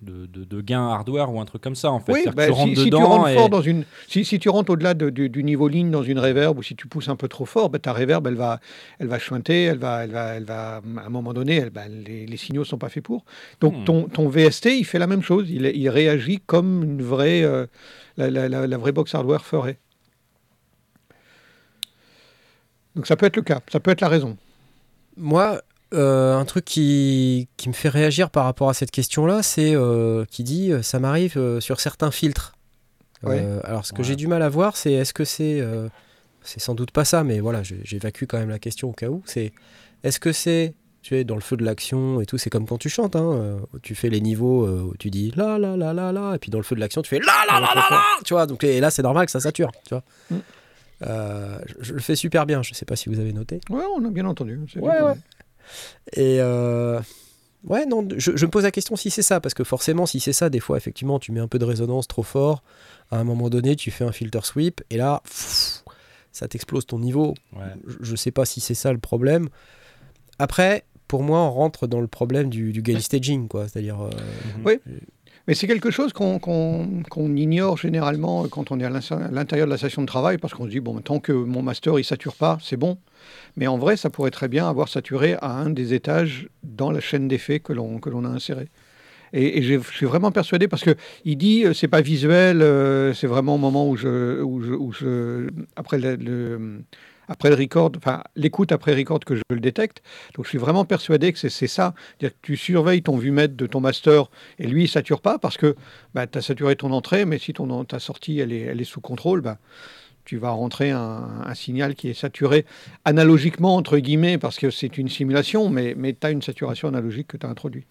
[SPEAKER 4] de, de, gain hardware ou un truc comme ça en fait.
[SPEAKER 2] Oui, bah, tu rentres si, dedans tu rentres fort dans une, si, si tu rentres au-delà du, du, niveau ligne dans une reverb ou si tu pousses un peu trop fort, bah, ta reverb elle va, elle va chuinter, elle va, elle va, elle va, à un moment donné, elle, bah, les, les, signaux sont pas faits pour. Donc hmm. ton, ton, VST il fait la même chose, il, il réagit comme une vraie euh, la, vraie box hardware ferait. Donc ça peut être le cas, ça peut être la raison.
[SPEAKER 1] Moi, euh, un truc qui, me fait réagir par rapport à cette question-là, c'est euh, qui dit euh, ça m'arrive sur certains filtres. alors ce que j'ai du mal à voir, c'est est-ce que c'est c'est sans doute pas ça, mais voilà, j'évacue quand même la question au cas où. C'est est-ce que c'est tu es dans le feu de l'action et tout, c'est comme quand tu chantes, hein, euh, tu fais les niveaux euh, où tu dis la la la la la, et puis dans le feu de l'action, tu fais la la la la la, tu vois, donc et là c'est normal que ça sature, tu vois. Mm. Euh, je, le fais super bien, je sais pas si vous avez noté.
[SPEAKER 2] Ouais, on a bien entendu.
[SPEAKER 1] Ouais, ouais. Et ouais, non, je, me pose la question si c'est ça, parce que forcément, si c'est ça, des fois, effectivement, tu mets un peu de résonance trop fort, à un moment donné, tu fais un filter sweep, et là, ça t'explose ton niveau. Je, je sais pas si c'est ça le problème. Après, pour moi, on rentre dans le problème du, du staging, quoi. C'est-à-dire. Euh,
[SPEAKER 2] oui. Mais c'est quelque chose qu'on ignore généralement quand on est à l'intérieur de la station de travail, parce qu'on se dit, bon, tant que mon master, il sature pas, c'est bon. Mais en vrai, ça pourrait très bien avoir saturé à un des étages dans la chaîne d'effets que l'on a inséré. Et, je suis vraiment persuadé parce que il dit euh, c'est pas visuel, euh, c'est vraiment au moment où je, où je, où je après le, après le record, enfin l'écoute après record que je le détecte. Donc je suis vraiment persuadé que c'est ça. -dire que tu surveilles ton vumètre de ton master et lui il sature pas parce que bah, tu as saturé ton entrée, mais si ton, ta sortie elle est, elle est sous contrôle, bah, tu vas rentrer un, signal qui est saturé analogiquement, entre guillemets, parce que c'est une simulation, mais, tu as une saturation analogique que tu as introduit.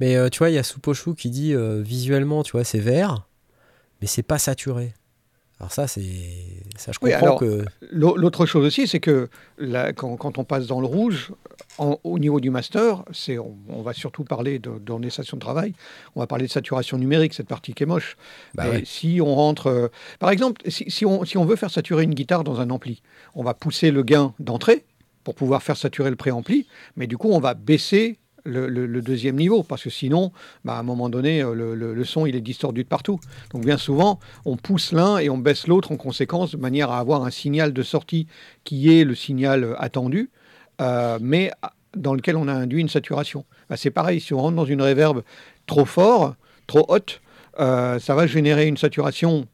[SPEAKER 1] Mais euh, tu vois, il y a Suposhu qui dit euh, visuellement, tu vois, c'est vert, mais c'est pas saturé. Alors ça, c'est ça, je comprends que.
[SPEAKER 2] L'autre chose aussi, c'est que quand, quand, on passe dans le rouge, au niveau du master, c'est on, va surtout parler de, dans les stations de travail. On va parler de saturation numérique, cette partie qui est moche. Bah si on rentre, euh, par exemple, si, si, on, si on veut faire saturer une guitare dans un ampli, on va pousser le gain d'entrée pour pouvoir faire saturer le préampli, mais du coup, on va baisser le, deuxième niveau, parce que sinon, bah, à un moment donné, euh, le, son il est distordu de partout. Donc bien souvent, on pousse l'un et on baisse l'autre en conséquence, de manière à avoir un signal de sortie qui est le signal euh, attendu, euh, mais dans lequel on a induit une saturation. Bah, c'est pareil, si on rentre dans une réverb trop fort, trop haute, ça va générer une saturation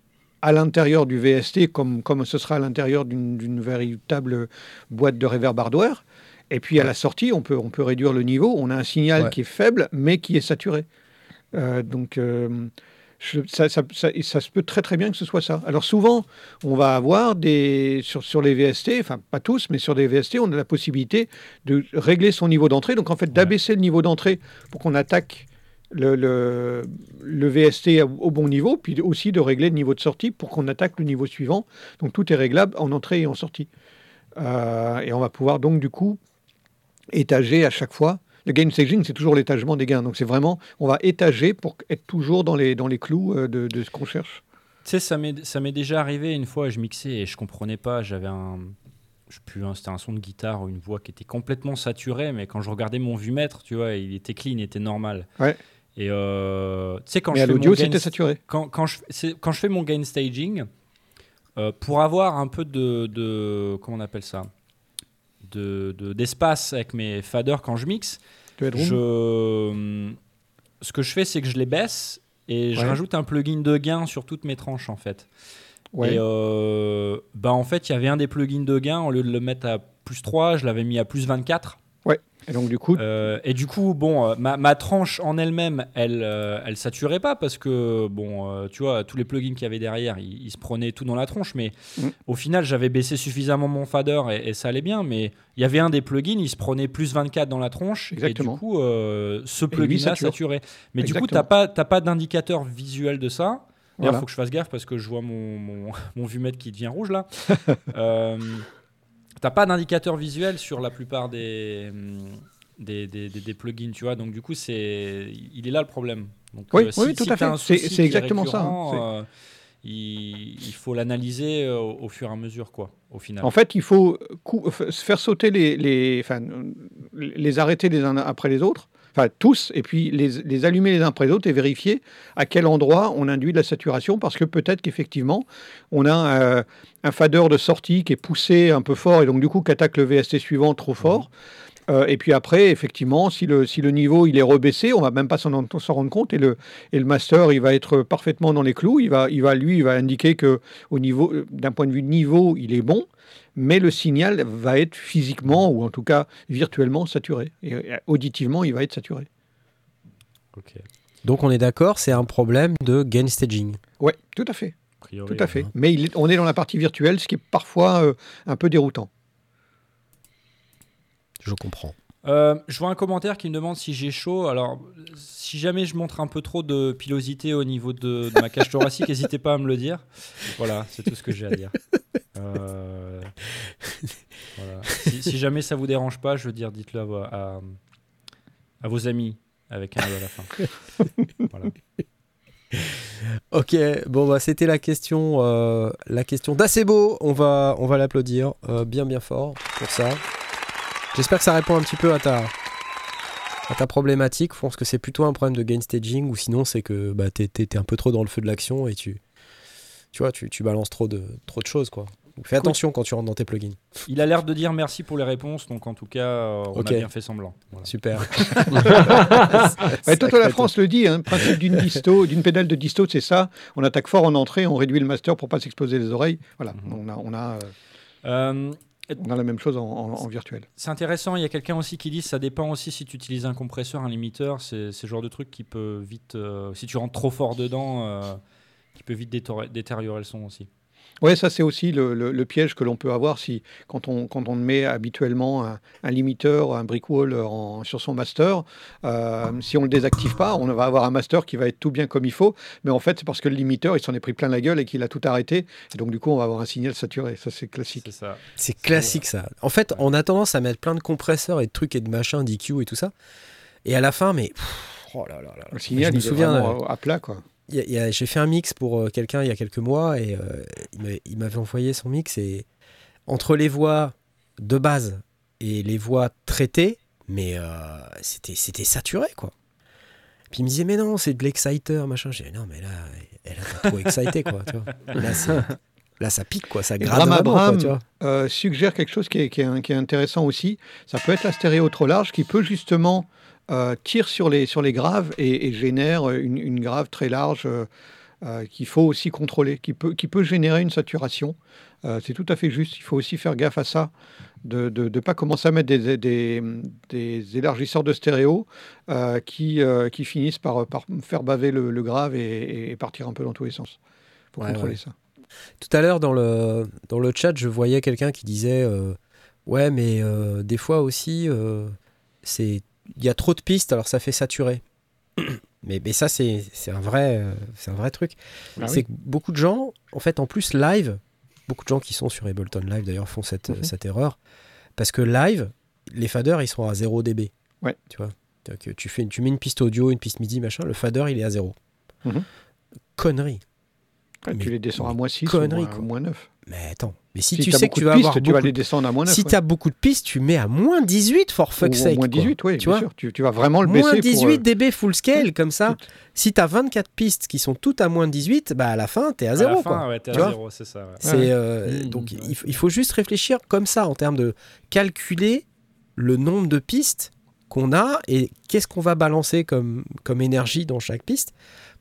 [SPEAKER 2] à l'intérieur du VST, comme, comme ce sera à l'intérieur d'une véritable boîte de reverb hardware. Et puis à la sortie, on peut, on peut réduire le niveau. On a un signal qui est faible, mais qui est saturé. Euh, donc euh, ça, ça, ça, se peut très très bien que ce soit ça. Alors souvent, on va avoir des sur, sur les VST, enfin pas tous, mais sur des VST, on a la possibilité de régler son niveau d'entrée. Donc en fait, d'abaisser le niveau d'entrée pour qu'on attaque le, le, le, VST au bon niveau, puis aussi de régler le niveau de sortie pour qu'on attaque le niveau suivant. Donc tout est réglable en entrée et en sortie. Euh, et on va pouvoir donc du coup étager à chaque fois. Le gain staging, c'est toujours l'étagement des gains. Donc c'est vraiment, on va étager pour être toujours dans les, dans les clous euh, de, de ce qu'on cherche.
[SPEAKER 4] Tu sais, ça m'est déjà arrivé une fois, je mixais et je comprenais pas. J'avais un. Je plus, hein, c'était un son de guitare ou une voix qui était complètement saturée, mais quand je regardais mon vue-mètre, tu vois, il était clean, il était normal.
[SPEAKER 2] Ouais.
[SPEAKER 4] Et euh, tu sais, quand
[SPEAKER 2] mais
[SPEAKER 4] je
[SPEAKER 2] à l'audio, c'était saturé.
[SPEAKER 4] Quand, quand, je, quand je fais mon gain staging, euh, pour avoir un peu de, de. Comment on appelle ça? D'espace de, avec mes faders quand je mixe. Je, ce que je fais, c'est que je les baisse et je rajoute un plugin de gain sur toutes mes tranches en fait. Et euh, bah en fait, il y avait un des plugins de gain, au lieu de le mettre à plus 3, je l'avais mis à plus 24.
[SPEAKER 2] Et donc du coup,
[SPEAKER 4] euh, et du coup, bon, euh, ma, ma tranche en elle-même, elle, euh, elle saturait pas parce que bon, tu vois, tous les plugins qu'il y avait derrière, ils, se prenaient tout dans la tronche. Mais mm. au final, j'avais baissé suffisamment mon fader et, ça allait bien. Mais il y avait un des plugins, il se prenait plus 24 dans la tronche.
[SPEAKER 2] Exactement.
[SPEAKER 4] Et du coup, ce plugin-là saturait. Mais du coup, t'as pas, pas d'indicateur visuel de ça. il faut que je fasse gaffe parce que je vois mon, mon, *laughs* mon vue-mètre qui devient rouge là. *laughs* T'as pas d'indicateur visuel sur la plupart des, des, des, plugins, tu vois. Donc, du coup, c'est, il est là le problème. Donc,
[SPEAKER 2] oui, euh, oui tout à fait. C'est exactement ça.
[SPEAKER 4] Euh, il, faut l'analyser euh, au, fur et à mesure, quoi, au final.
[SPEAKER 2] En fait, il faut faire sauter les, les, les arrêter les uns après les autres enfin tous, et puis les, allumer les uns après les autres et vérifier à quel endroit on induit de la saturation, parce que peut-être qu'effectivement, on a euh, un fader de sortie qui est poussé un peu fort, et donc du coup, qu'attaque le VST suivant trop fort. Euh, et puis après, effectivement, si le, si le niveau il est rebaissé, on va même pas s'en rendre compte et le, et le master il va être parfaitement dans les clous. Il va, il va lui, il va indiquer que au niveau, d'un point de vue niveau, il est bon mais le signal va être physiquement ou en tout cas virtuellement saturé. Et euh, auditivement, il va être saturé.
[SPEAKER 1] Donc on est d'accord, c'est un problème de gain staging.
[SPEAKER 2] Oui, tout à fait. tout à fait. Hein. Mais on est dans la partie virtuelle, ce qui est parfois euh, un peu déroutant.
[SPEAKER 1] Je comprends.
[SPEAKER 4] Euh, je vois un commentaire qui me demande si j'ai chaud. Alors, si jamais je montre un peu trop de pilosité au niveau de, ma cage thoracique, *laughs* n'hésitez pas à me le dire. Voilà, c'est tout ce que j'ai à dire. *laughs* Euh, si, jamais ça vous dérange pas, je veux dire, dites-le à, à, vos amis avec un mot à la fin. *laughs* voilà.
[SPEAKER 1] Ok, bon bah c'était la question, euh, la question d'Acebo. On va, on va l'applaudir bien bien fort pour ça. J'espère que ça répond un petit peu à ta, à ta problématique. Je pense que c'est plutôt un problème de gain staging ou sinon c'est que bah, tu es, un peu trop dans le feu de l'action et tu, tu vois, tu, tu, balances trop de, trop de choses. quoi. fais attention quand tu rentres dans tes plugins.
[SPEAKER 4] Il a l'air de dire merci pour les réponses, donc en tout cas, euh, on a bien fait semblant.
[SPEAKER 1] Super. *laughs* *laughs*
[SPEAKER 2] toute la France le dit, hein, le principe d'une disto, d'une pédale de disto, c'est ça. On attaque fort en entrée, on réduit le master pour pas s'exploser les oreilles. Voilà, mhm. on a. On a euh,
[SPEAKER 4] euh,
[SPEAKER 2] on a la même chose en, virtuel.
[SPEAKER 4] C'est intéressant. Il y a quelqu'un aussi qui dit ça dépend aussi si tu utilises un compresseur, un limiteur. C'est ce genre de truc qui peut vite, euh, si tu rentres trop fort dedans, euh, qui peut vite détériorer le son aussi.
[SPEAKER 2] Oui, ça c'est aussi le, piège que l'on peut avoir si quand on, quand on met habituellement un, limiteur, un brick wall sur son master, euh, si on ne le désactive pas, on va avoir un master qui va être tout bien comme il faut, mais en fait c'est parce que le limiteur il s'en est pris plein la gueule et qu'il a tout arrêté, et donc du coup on va avoir un signal saturé. Ça c'est classique.
[SPEAKER 1] C'est ça. C'est classique ça. En fait, on a tendance à mettre plein de compresseurs et de trucs et de machins, d'EQ et tout ça, et à la fin, mais oh là là là.
[SPEAKER 2] Le signal, je me souviens à plat quoi
[SPEAKER 1] j'ai fait un mix pour euh, quelqu'un il y a quelques mois et euh, il m'avait envoyé son mix et entre les voix de base et les voix traitées, mais euh, c'était c'était saturé quoi. Puis il me disait mais non c'est de l'exciter machin. J'ai dit non mais là elle a trop excité quoi. Tu vois. Là, ça pique quoi, ça grave.
[SPEAKER 2] Abraham suggère quelque chose qui est, qui est, intéressant aussi. Ça peut être la stéréo trop large qui peut justement euh, tire sur les, sur les graves et, génère une, grave très large euh, euh, qu'il faut aussi contrôler, qui peut, qui peut générer une saturation. c'est tout à fait juste. Il faut aussi faire gaffe à ça, de ne pas commencer à mettre des, des, des élargisseurs de stéréo qui, qui finissent par, par faire baver le, grave et, partir un peu dans tous les sens. pour contrôler ça.
[SPEAKER 1] Tout à l'heure, dans le, dans le chat, je voyais quelqu'un qui disait Ouais, mais des fois aussi, c'est il y a trop de pistes, alors ça fait saturer. *clears throat* Mais, mais ça, c'est un, vrai, euh, c'est un vrai truc. Ah c'est que beaucoup de gens, en fait, en plus, live, beaucoup de gens qui sont sur Ableton Live d'ailleurs font cette, cette erreur. Parce que live, les faders, ils sont à 0 dB.
[SPEAKER 2] Ouais.
[SPEAKER 1] Tu vois? Que tu, fais, tu mets une piste audio, une piste MIDI, machin, le fader, il est à 0. Mhm. Connerie.
[SPEAKER 2] tu les descends à moins 6 connerie, ou moins 9.
[SPEAKER 1] Mais attends, mais si, tu sais que tu vas avoir
[SPEAKER 2] tu vas les descendre à moins 9.
[SPEAKER 1] Si tu as beaucoup de pistes, tu mets à moins 18 for fuck's sake.
[SPEAKER 2] Moins 18, oui, tu bien vois sûr. Tu, tu, vas vraiment le baisser.
[SPEAKER 1] Moins 18 dB full scale, comme ça. Si tu as 24 pistes qui sont toutes à moins 18, bah à la fin, tu es à 0. À la
[SPEAKER 4] fin, ouais, es à 0, c'est ça.
[SPEAKER 1] Euh, mmh, donc, il, faut juste réfléchir comme ça, en termes de calculer le nombre de pistes qu'on a et qu'est-ce qu'on va balancer comme, comme énergie dans chaque piste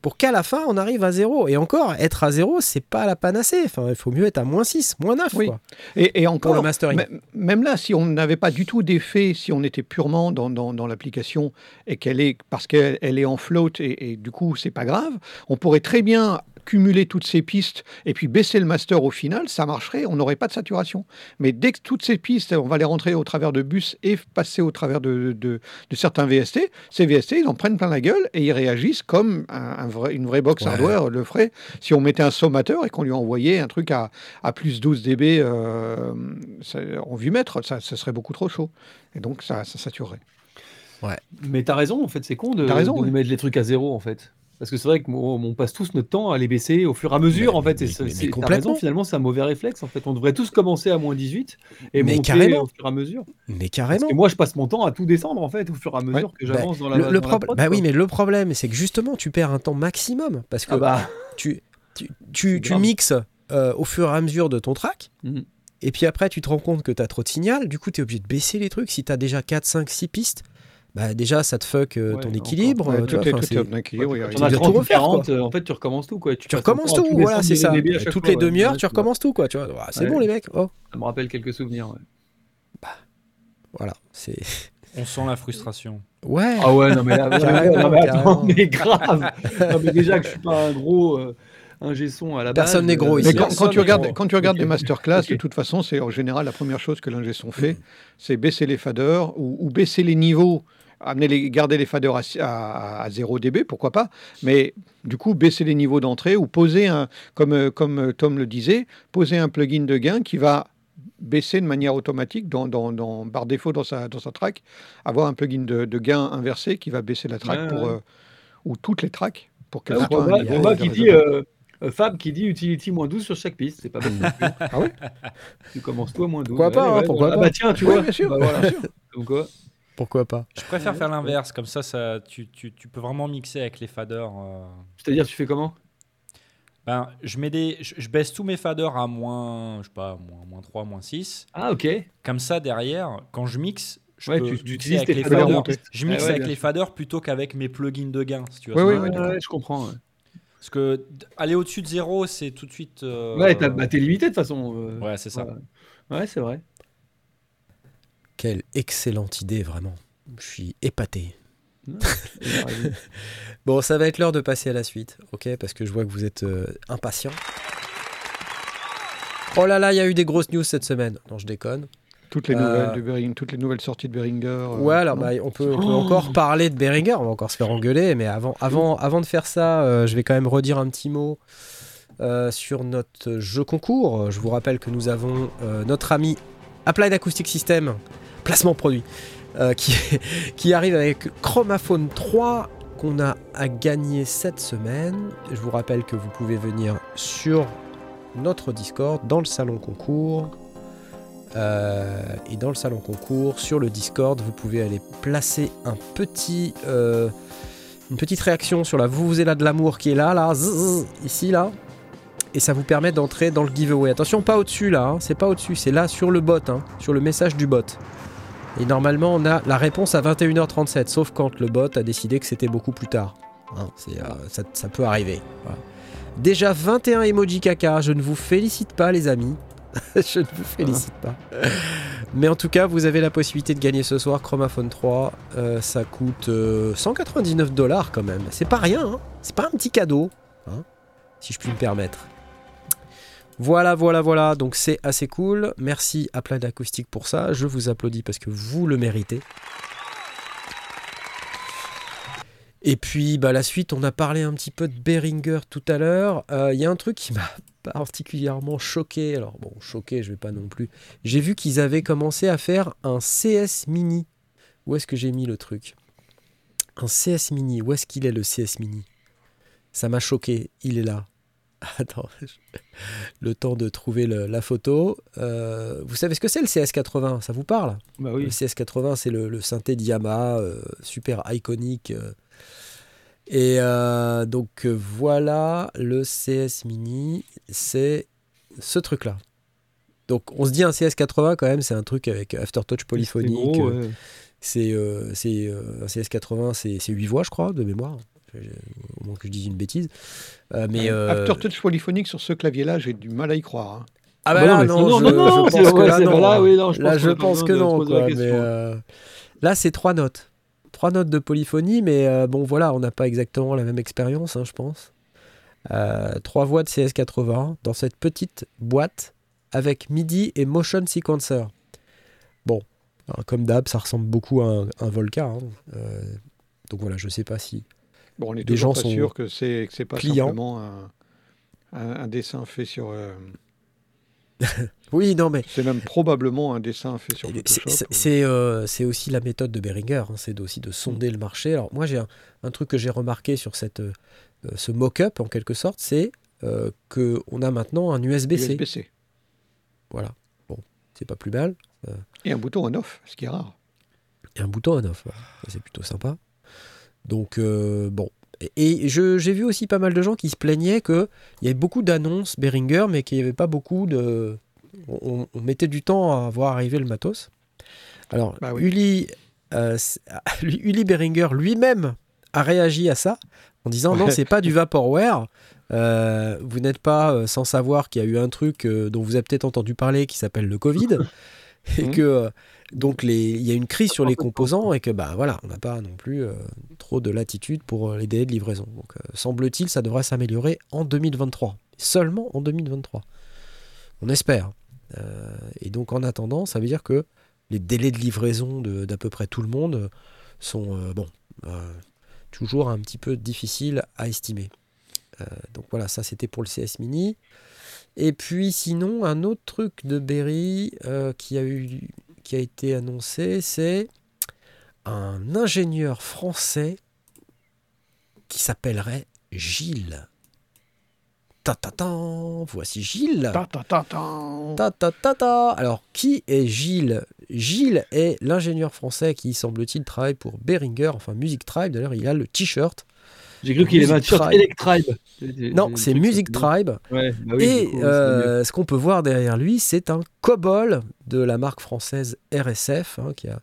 [SPEAKER 1] pour qu'à la fin on arrive à zéro. Et encore, être à zéro, c'est pas la panacée. Enfin, il faut mieux être à moins 6, moins 9. Oui.
[SPEAKER 2] Et, encore, le mastering. Même là, si on n'avait pas du tout d'effet, si on était purement dans, dans, l'application et qu'elle est, parce qu'elle est en float et, et du coup, c'est pas grave, on pourrait très bien cumuler toutes ces pistes et puis baisser le master au final, ça marcherait, on n'aurait pas de saturation. Mais dès que toutes ces pistes, on va les rentrer au travers de bus et passer au travers de, de, certains VST, ces VST, ils en prennent plein la gueule et ils réagissent comme un, vrai, une vraie box hardware le ferait si on mettait un sommateur et qu'on lui envoyait un truc à, à plus 12 dB euh, en 8 mètres, ça, ça, serait beaucoup trop chaud. Et donc ça, ça saturerait.
[SPEAKER 3] Ouais. Mais t'as raison, en fait, c'est con de, raison, de mettre les trucs à zéro, en fait. Parce que c'est vrai qu'on passe tous notre temps à les baisser au fur et à mesure, en fait. c'est complètement. finalement, c'est un mauvais réflexe, en fait. On devrait tous commencer à moins 18 et mais monter au fur et à mesure.
[SPEAKER 1] Mais carrément.
[SPEAKER 3] Parce que moi, je passe mon temps à tout descendre, en fait, au fur et à mesure que j'avance bah, dans la,
[SPEAKER 1] le, problème. Bah oui, mais le problème, c'est que justement, tu perds un temps maximum. Parce que ah bah. tu, tu, tu, tu mixes euh, au fur et à mesure de ton track. Mhm. Et puis après, tu te rends compte que tu as trop de signal. Du coup, tu es obligé de baisser les trucs. Si tu as déjà 4, 5, 6 pistes, bah déjà ça te fuck euh, ton équilibre. Ouais, tu vois,
[SPEAKER 3] tout, ton équilibre. Tu as 30 40, en fait tu recommences tout quoi.
[SPEAKER 1] Tu, tu recommences tout, voilà c'est ça. Toutes les demi-heures tu recommences tout quoi. Tu vois, c'est bon les mecs. Oh.
[SPEAKER 3] Ça me rappelle quelques souvenirs.
[SPEAKER 1] Bah, voilà, c'est. *laughs*
[SPEAKER 4] On sent la frustration.
[SPEAKER 1] Ouais.
[SPEAKER 3] Ah ouais non mais là, *laughs* non, mais attends, mais grave. non, mais déjà que je suis pas un gros. Euh, un son à la
[SPEAKER 1] base. Personne n'est gros
[SPEAKER 2] euh, ici. Mais quand, tu regardes, quand tu regardes des masterclass, de toute façon, c'est en général la première chose que l'ingé son fait, c'est baisser les faders ou, ou, baisser les niveaux amener les, garder les faders à, à, 0 dB, pourquoi pas, mais du coup baisser les niveaux d'entrée ou poser un, comme, comme Tom le disait, poser un plugin de gain qui va baisser de manière automatique dans, dans, par défaut dans sa, dans sa track, avoir un plugin de, gain inversé qui va baisser la track pour, euh, ou toutes les tracks pour qu'elle
[SPEAKER 3] soit. qui dit. Euh, euh, Fab qui dit utility moins 12 sur chaque piste, c'est pas mal.
[SPEAKER 2] ah ouais?
[SPEAKER 3] Tu commences toi moins 12.
[SPEAKER 1] Pourquoi pas, hein, pourquoi
[SPEAKER 3] ah
[SPEAKER 1] pas
[SPEAKER 3] bah tiens, tu vois.
[SPEAKER 2] Bien sûr. Bah,
[SPEAKER 3] voilà. Donc quoi
[SPEAKER 1] pourquoi pas
[SPEAKER 4] Je préfère faire l'inverse, comme ça, ça tu, tu, tu, peux vraiment mixer avec les faders. Euh.
[SPEAKER 3] C'est-à-dire, tu fais comment?
[SPEAKER 4] Ben, je, mets des, je, baisse tous mes faders à moins, je sais pas, moins, moins 3, moins 6.
[SPEAKER 3] Ah, ok.
[SPEAKER 4] Comme ça, derrière, quand je mixe, je peux tu, mixer avec les faders. Je mixe avec les faders plutôt qu'avec mes plugins de gain. Si tu
[SPEAKER 3] vois oui, oui, je comprends.
[SPEAKER 4] Parce que aller au-dessus de 0, c'est tout de suite. Euh,
[SPEAKER 3] ouais, bah, t'es limité de toute façon. Euh.
[SPEAKER 4] Ouais, c'est ça.
[SPEAKER 3] Ouais, c'est vrai.
[SPEAKER 1] Quelle excellente idée, vraiment. Je suis épaté. *laughs* bon, ça va être l'heure de passer à la suite, ok Parce que je vois que vous êtes euh, impatient. Oh là là, il y a eu des grosses news cette semaine. Non, je déconne.
[SPEAKER 2] Toutes les, nouvelles de Bering, toutes les nouvelles sorties de Beringer.
[SPEAKER 1] ouais, alors bah, on, peut, on peut encore parler de Beringer, on va encore se faire engueuler, mais avant, avant, avant de faire ça, je vais quand même redire un petit mot euh, sur notre jeu concours. Je vous rappelle que nous avons euh, notre ami Applied Acoustic System, placement produit, euh, qui, *laughs* qui arrive avec Chromaphone 3 qu'on a à gagner cette semaine. Je vous rappelle que vous pouvez venir sur notre Discord dans le salon concours. et dans le salon concours, sur le Discord, vous pouvez aller placer un petit, une petite réaction sur la vous là de l'amour qui est là, là, ici, là et ça vous permet d'entrer dans le giveaway. Attention, pas au-dessus là, hein. c'est pas au-dessus, c'est là sur le bot, hein, sur le message du bot. Et normalement, on a la réponse à 21h37, sauf quand le bot a décidé que c'était beaucoup plus tard. Hein. Euh, ça, peut arriver. Déjà 21 emoji caca, je ne vous félicite pas les amis. *laughs* je ne vous félicite pas. Mais en tout cas, vous avez la possibilité de gagner ce soir Chromaphone 3. Euh, ça coûte 199 euh, dollars quand même. C'est pas rien, c'est pas un petit cadeau, si je puis me permettre. Voilà, voilà, voilà. Donc c'est assez cool. Merci à plein d'acoustique pour ça. Je vous applaudis parce que vous le méritez. Et puis bah, la suite, on a parlé un petit peu de Behringer tout à l'heure. Euh, il y a un truc qui m'a *laughs* particulièrement choqué. Alors bon, choqué, je vais pas non plus. J'ai vu qu'ils avaient commencé à faire un CS Mini. Où est-ce que j'ai mis le truc? Un CS Mini. Où est-ce qu'il est le CS Mini? Ça m'a choqué. Il est là. *laughs* Attends, le temps de trouver la photo. Euh, vous savez ce que c'est le CS80 Ça vous parle?
[SPEAKER 3] Bah oui.
[SPEAKER 1] Le CS80, c'est le, synthé Diama, euh, super iconique. Euh. Et donc voilà, le CS Mini, c'est ce truc-là. Donc on se dit un CS80 quand même, c'est un truc avec Aftertouch polyphonique. C'est un CS80, c'est 8 voix je crois, de mémoire au moins que je dise une bêtise. Euh, mais euh...
[SPEAKER 2] Aftertouch polyphonique sur ce clavier-là, j'ai du mal à y croire. Hein.
[SPEAKER 1] Ah bah, là, non, je, pense que là, non. Là, je pense que non. mais, euh, là, c'est trois notes. Trois notes de polyphonie, mais euh, bon, voilà, on n'a pas exactement la même expérience, hein, je pense. trois voix de CS80 dans cette petite boîte avec MIDI et Motion Sequencer. Bon, comme d'hab, ça ressemble beaucoup à un, un Volca. Hein. donc voilà, je sais pas si
[SPEAKER 2] Bon, on est toujours pas sûr que c'est que c'est pas simplement un, dessin fait sur. Euh, *laughs*
[SPEAKER 1] oui, non, mais.
[SPEAKER 2] C'est même probablement un dessin fait sur Photoshop.
[SPEAKER 1] Euh, c'est aussi la méthode de Behringer, hein, c'est aussi de sonder le marché. Alors, moi, j'ai un, truc que j'ai remarqué sur cette, euh, ce mock-up, en quelque sorte, c'est que qu'on a maintenant un USB-C.
[SPEAKER 2] USB-C.
[SPEAKER 1] Voilà. Bon, c'est pas plus mal.
[SPEAKER 2] Et un bouton on-off, ce qui est rare.
[SPEAKER 1] Et un bouton on-off, c'est plutôt sympa. Donc, euh, bon. Et j'ai vu aussi pas mal de gens qui se plaignaient qu'il y avait beaucoup d'annonces Behringer, mais qu'il n'y avait pas beaucoup de. On, mettait du temps à voir arriver le matos. Alors, bah Uli, euh, *laughs* Uli Behringer lui-même a réagi à ça en disant non, c'est pas du vaporware. Euh, vous n'êtes pas sans savoir qu'il y a eu un truc dont vous avez peut-être entendu parler qui s'appelle le Covid *laughs* et mmh. que donc il y a une crise sur les composants et que bah voilà, on n'a pas non plus euh, trop de latitude pour euh, les délais de livraison. Donc euh, semble-t-il, ça devrait s'améliorer en 2023, seulement en 2023. On espère. et donc en attendant, ça veut dire que les délais de livraison d'à peu près tout le monde sont bon, toujours un petit peu difficiles à estimer. donc voilà, ça c'était pour le CS Mini. Et puis sinon, un autre truc de Berry qui a eu qui a été annoncé, c'est un ingénieur français qui s'appellerait Gilles. Ta ta ta, voici Gilles.
[SPEAKER 2] Ta ta ta
[SPEAKER 1] ta. Ta ta ta Alors, qui est Gilles? Gilles est l'ingénieur français qui, semble-t-il, travaille pour Behringer, enfin Music Tribe. D'ailleurs, il a le t-shirt
[SPEAKER 3] j'ai cru qu'il est sur Electribe.
[SPEAKER 1] Non, c'est Music Tribe. Bah et euh, ce qu'on peut voir derrière lui, c'est un COBOL de la marque française RSF. Hein, qui a...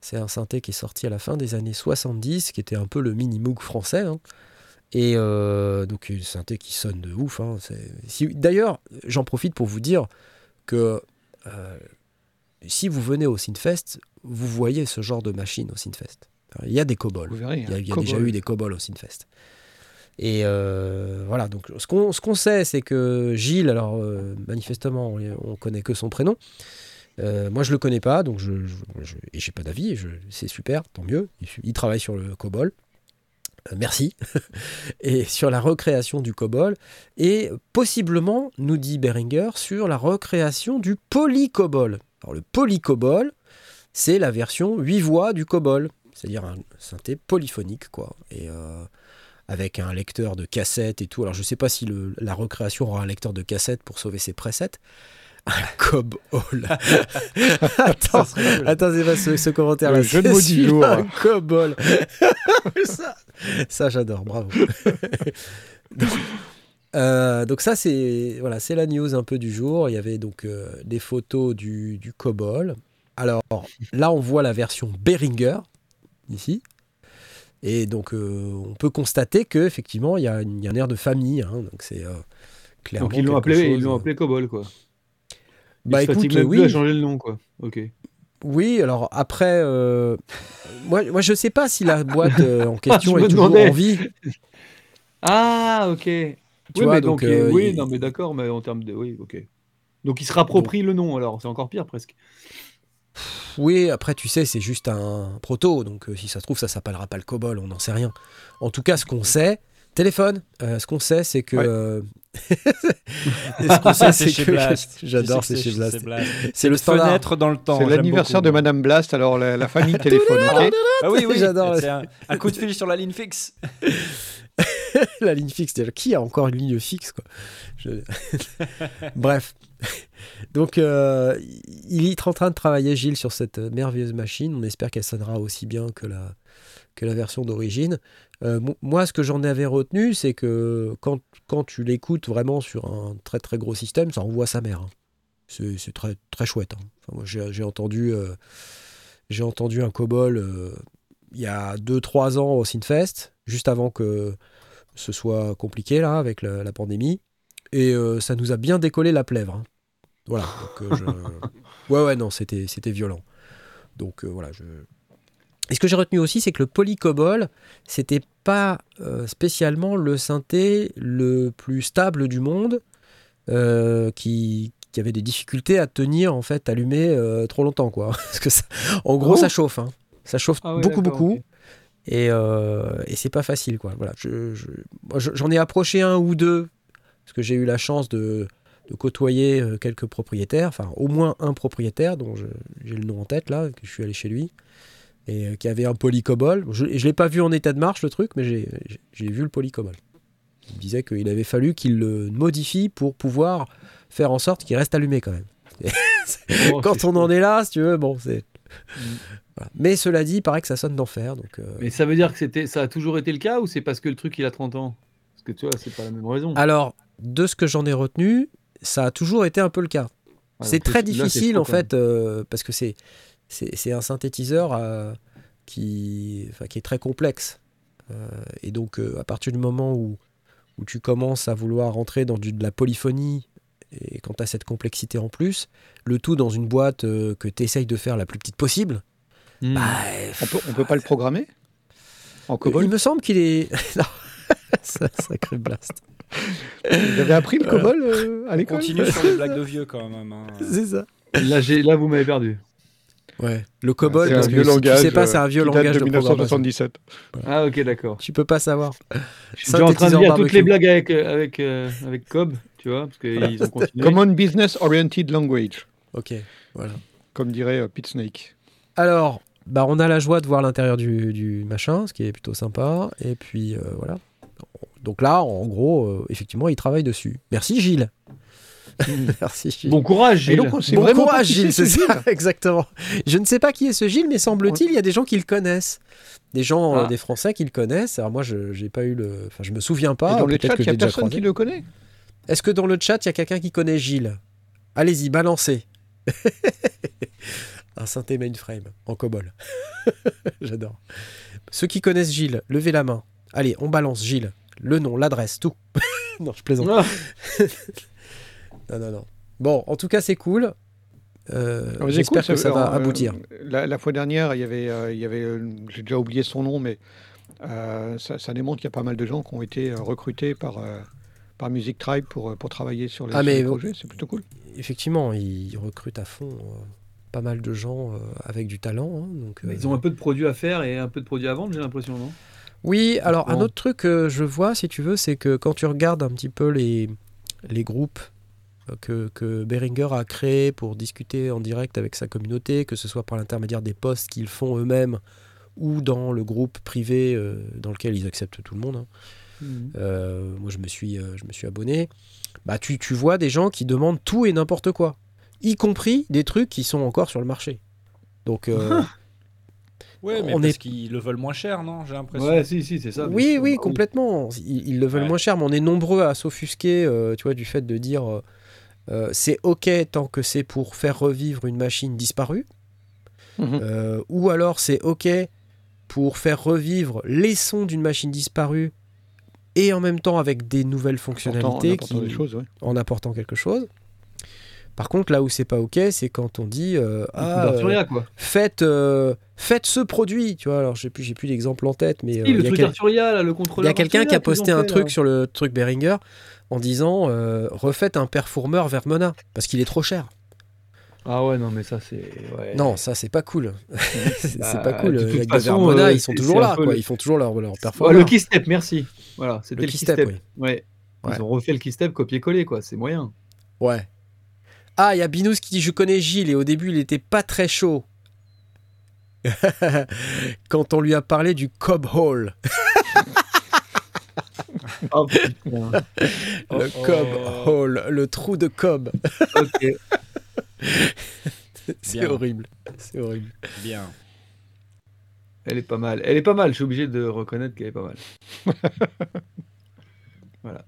[SPEAKER 1] C'est un synthé qui est sorti à la fin des années 70, qui était un peu le mini-moog français. Hein. Et euh, donc, un synthé qui sonne de ouf. Hein. Si... D'ailleurs, j'en profite pour vous dire que euh, si vous venez au Synfest, vous voyez ce genre de machine au Synfest. Il y a des cobols. il y a, déjà eu des cobols au Sinfest. Et voilà, donc ce qu'on ce qu'on sait, c'est que Gilles, alors manifestement, on, connaît que son prénom. moi, je le connais pas, donc je, je, et j'ai pas d'avis. C'est super, tant mieux. Il, travaille sur le COBOL. merci. *laughs* et sur la recréation du COBOL. Et possiblement, nous dit Beringer, sur la recréation du polycobol. Alors, le polycobol, c'est la version 8 voix du COBOL, c'est-à-dire un synthé polyphonique, quoi. Et euh, avec un lecteur de cassette et tout. Alors je ne sais pas si la recréation aura un lecteur de cassette pour sauver ses presets. Un COBOL. *laughs* attends, attends, c'est pas ce, commentaire-là.
[SPEAKER 2] Je ne du jour.
[SPEAKER 1] Un COBOL. *laughs* ça, ça j'adore, bravo. *laughs* Euh, donc, ça c'est voilà c'est la news un peu du jour. Il y avait donc euh, des photos du, du COBOL, alors là, on voit la version Behringer, ici. Et donc, euh, on peut constater qu'effectivement, il y, a un air de famille. Hein. donc, c'est euh, clairement.
[SPEAKER 3] Donc, ils l'ont appelé, ils l'ont appelé Cobol, quoi.
[SPEAKER 1] bah, écoute, oui.
[SPEAKER 3] à changer le nom, quoi. Ok.
[SPEAKER 1] Oui, alors après, euh, moi, moi, je sais pas si la boîte en *laughs* question est toujours en vie.
[SPEAKER 3] Ah, ok. Tu oui, vois, donc, oui, non, mais d'accord, mais en termes de. Oui, ok. Donc, il se rapproprie le nom, alors, c'est encore pire presque.
[SPEAKER 1] Oui, après, tu sais, c'est juste un proto, donc euh, si ça se trouve, ça s'appellera pas le COBOL, on n'en sait rien. En tout cas, ce qu'on sait, téléphone, euh, ce qu'on sait, c'est que. *laughs*
[SPEAKER 4] Ce qu'on sait, *laughs* c'est Blast. *laughs*
[SPEAKER 1] J'adore, c'est chez Blast. C'est le standard.
[SPEAKER 4] Fenêtre dans le temps.
[SPEAKER 2] C'est l'anniversaire de Madame Blast, alors la, famille téléphone.
[SPEAKER 4] ah oui, oui, j'adore. Un, un coup de fil sur la ligne fixe.
[SPEAKER 1] la ligne fixe, qui a encore une ligne fixe quoi? Bref. *laughs* Donc, euh, il est en train de travailler, Gilles, sur cette merveilleuse machine. On espère qu'elle sonnera aussi bien que la, que la version d'origine. Euh, moi, ce que j'en avais retenu, c'est que quand, quand tu l'écoutes vraiment sur un très très gros système, ça envoie sa mère. Hein. C'est très, très chouette. Hein. moi, j'ai entendu, euh, j'ai entendu un COBOL il y a 2-3 ans au Synfest, juste avant que ce soit compliqué là avec la, pandémie. Et ça nous a bien décollé la plèvre. Hein. Voilà. Donc, euh, *laughs* Ouais, ouais, non, c'était, c'était violent. Donc euh, voilà. Je... Et ce que j'ai retenu aussi, c'est que le polycobol, c'était pas euh, spécialement le synthé le plus stable du monde, qui, qui, avait des difficultés à tenir en fait allumé trop longtemps, quoi. *laughs* Parce que en gros, ça chauffe. Hein. Ça chauffe ah beaucoup, beaucoup. Et, et c'est pas facile, quoi. Voilà. Je, j'en ai approché un ou deux parce que j'ai eu la chance de de côtoyer euh, quelques propriétaires, enfin au moins un propriétaire dont j'ai le nom en tête là, que je suis allé chez lui, et euh, qui avait un polycobol. Je ne l'ai pas vu en état de marche le truc, mais j'ai vu le polycobol. Il disait qu'il avait fallu qu'il le modifie pour pouvoir faire en sorte qu'il reste allumé quand même. Oh, *laughs* quand on en est là, si tu veux, bon, c'est. Mm. Mais cela dit, il paraît que ça sonne d'enfer. Donc, euh.
[SPEAKER 3] Mais ça veut dire que c'était, ça a toujours été le cas ou c'est parce que le truc il a 30 ans? Parce que tu vois, c'est pas la même raison.
[SPEAKER 1] Alors, de ce que j'en ai retenu, ça a toujours été un peu le cas. c'est très difficile en fait, euh, parce que c'est, c'est, un synthétiseur euh, qui, qui est très complexe. Euh, et donc, à partir du moment où, où tu commences à vouloir rentrer dans du, de la polyphonie, et quand tu as cette complexité en plus, le tout dans une boîte que tu essayes de faire la plus petite possible,
[SPEAKER 2] hmm. bah, on peut, on peut pas le programmer
[SPEAKER 1] en COBOL? Il me semble qu'il est. *laughs* Sacré *laughs* blast.
[SPEAKER 2] Vous avez appris le COBOL euh, à l'école
[SPEAKER 4] Continue sur les blagues de vieux quand même. Hein. *laughs*
[SPEAKER 1] C'est ça.
[SPEAKER 3] Là, là vous m'avez perdu.
[SPEAKER 1] Ouais, le COBOL, parce que si tu sais pas, c'est un vieux langage de, 1977.
[SPEAKER 3] Ah ok, d'accord.
[SPEAKER 1] Tu peux pas savoir.
[SPEAKER 3] Je suis en train de lire toutes les blagues avec, euh, avec, euh, avec Cobb, tu vois, parce qu'ils ont continué.
[SPEAKER 2] Common Business Oriented Language.
[SPEAKER 1] Ok, voilà.
[SPEAKER 2] Comme dirait Pete Snake.
[SPEAKER 1] Alors, bah, on a la joie de voir l'intérieur du, du, machin, ce qui est plutôt sympa. Et puis, voilà. Donc là, en gros, euh, effectivement, il travaille dessus. Merci Gilles. *laughs*
[SPEAKER 3] Merci Gilles. Bon courage Gilles.
[SPEAKER 1] bon courage Gilles, c'est ça, *laughs* exactement. Je ne sais pas qui est ce Gilles, mais semble-t-il, il y a des gens qui le connaissent. Des gens, euh, ah. des Français qui le connaissent. Alors moi, je j'ai pas eu le, enfin, je me souviens pas.
[SPEAKER 2] dans le chat, il y a personne qui le connaît?
[SPEAKER 1] Est-ce que dans le chat, il y a quelqu'un qui connaît Gilles? Allez-y, balancez. *laughs* Un synthé mainframe en COBOL. J'adore. Ceux qui connaissent Gilles, levez la main. Allez, on balance Gilles le nom, l'adresse, tout. *laughs* non, je plaisante. Ah. *laughs* non, non, non. Bon, en tout cas, c'est cool. Euh, J'espère que ça va aboutir.
[SPEAKER 2] La, fois dernière, il y avait, euh, il y avait j'ai déjà oublié son nom, mais ça, démontre qu'il y a pas mal de gens qui ont été recrutés par, par Music Tribe pour, pour travailler sur les,
[SPEAKER 1] ah,
[SPEAKER 2] projets. C'est plutôt cool.
[SPEAKER 1] Effectivement, ils recrutent à fond pas mal de gens avec du talent. Hein, donc,
[SPEAKER 3] Ils ont un peu de produits à faire et un peu de produits à vendre, j'ai l'impression, non?
[SPEAKER 1] Oui, alors un autre truc que je vois, si tu veux, c'est que quand tu regardes un petit peu les, les groupes euh, que, que Behringer a créés pour discuter en direct avec sa communauté, que ce soit par l'intermédiaire des posts qu'ils font eux-mêmes ou dans le groupe privé euh, dans lequel ils acceptent tout le monde. Hein. Mhm. Euh, moi, je me suis, je me suis abonné. Bah, tu, tu vois des gens qui demandent tout et n'importe quoi, y compris des trucs qui sont encore sur le marché. Donc, *laughs*
[SPEAKER 4] Ouais, mais on parce est... qu'ils le veulent moins cher, non J'ai l'impression.
[SPEAKER 3] Ouais, si, si, c'est ça.
[SPEAKER 1] Oui, oui, complètement. Ils, le veulent moins cher, mais on est nombreux à s'offusquer, euh, tu vois, du fait de dire euh, euh, c'est ok tant que c'est pour faire revivre une machine disparue, mhm. ou alors c'est ok pour faire revivre les sons d'une machine disparue et en même temps avec des nouvelles fonctionnalités en apportant quelque chose. Par contre, là où c'est pas ok, c'est quand on dit euh, ah, euh, faites, euh, faites ce produit, tu vois. Alors j'ai plus, j'ai plus l'exemple en tête, mais
[SPEAKER 3] le truc Arturia, le contrôleur.
[SPEAKER 1] Il y a quelqu'un qui a posté un truc sur le truc Behringer en disant refaites un performeur Vermona parce qu'il est trop cher.
[SPEAKER 3] Ah ouais, non, mais ça c'est.
[SPEAKER 1] Non, ça c'est pas cool. *laughs* c'est pas bah, cool. Les Vermona, ils sont toujours là, quoi. Ils font toujours leur, leur performance.
[SPEAKER 3] le keystep, merci. Voilà, c'était le, keystep. Oui. Ouais. Ils ont refait le keystep copier-coller, quoi. C'est moyen.
[SPEAKER 1] Ouais. Ah, il y a Binous qui dit Je connais Gilles et au début il était pas très chaud. *laughs* Quand on lui a parlé du Cob Hole. *laughs* oh, *laughs* le oh, Cob Hole, le trou de Cob. ok. C'est horrible. C'est horrible.
[SPEAKER 4] Bien.
[SPEAKER 3] Elle est pas mal. Elle est pas mal. Je suis obligé de reconnaître qu'elle est pas mal. voilà.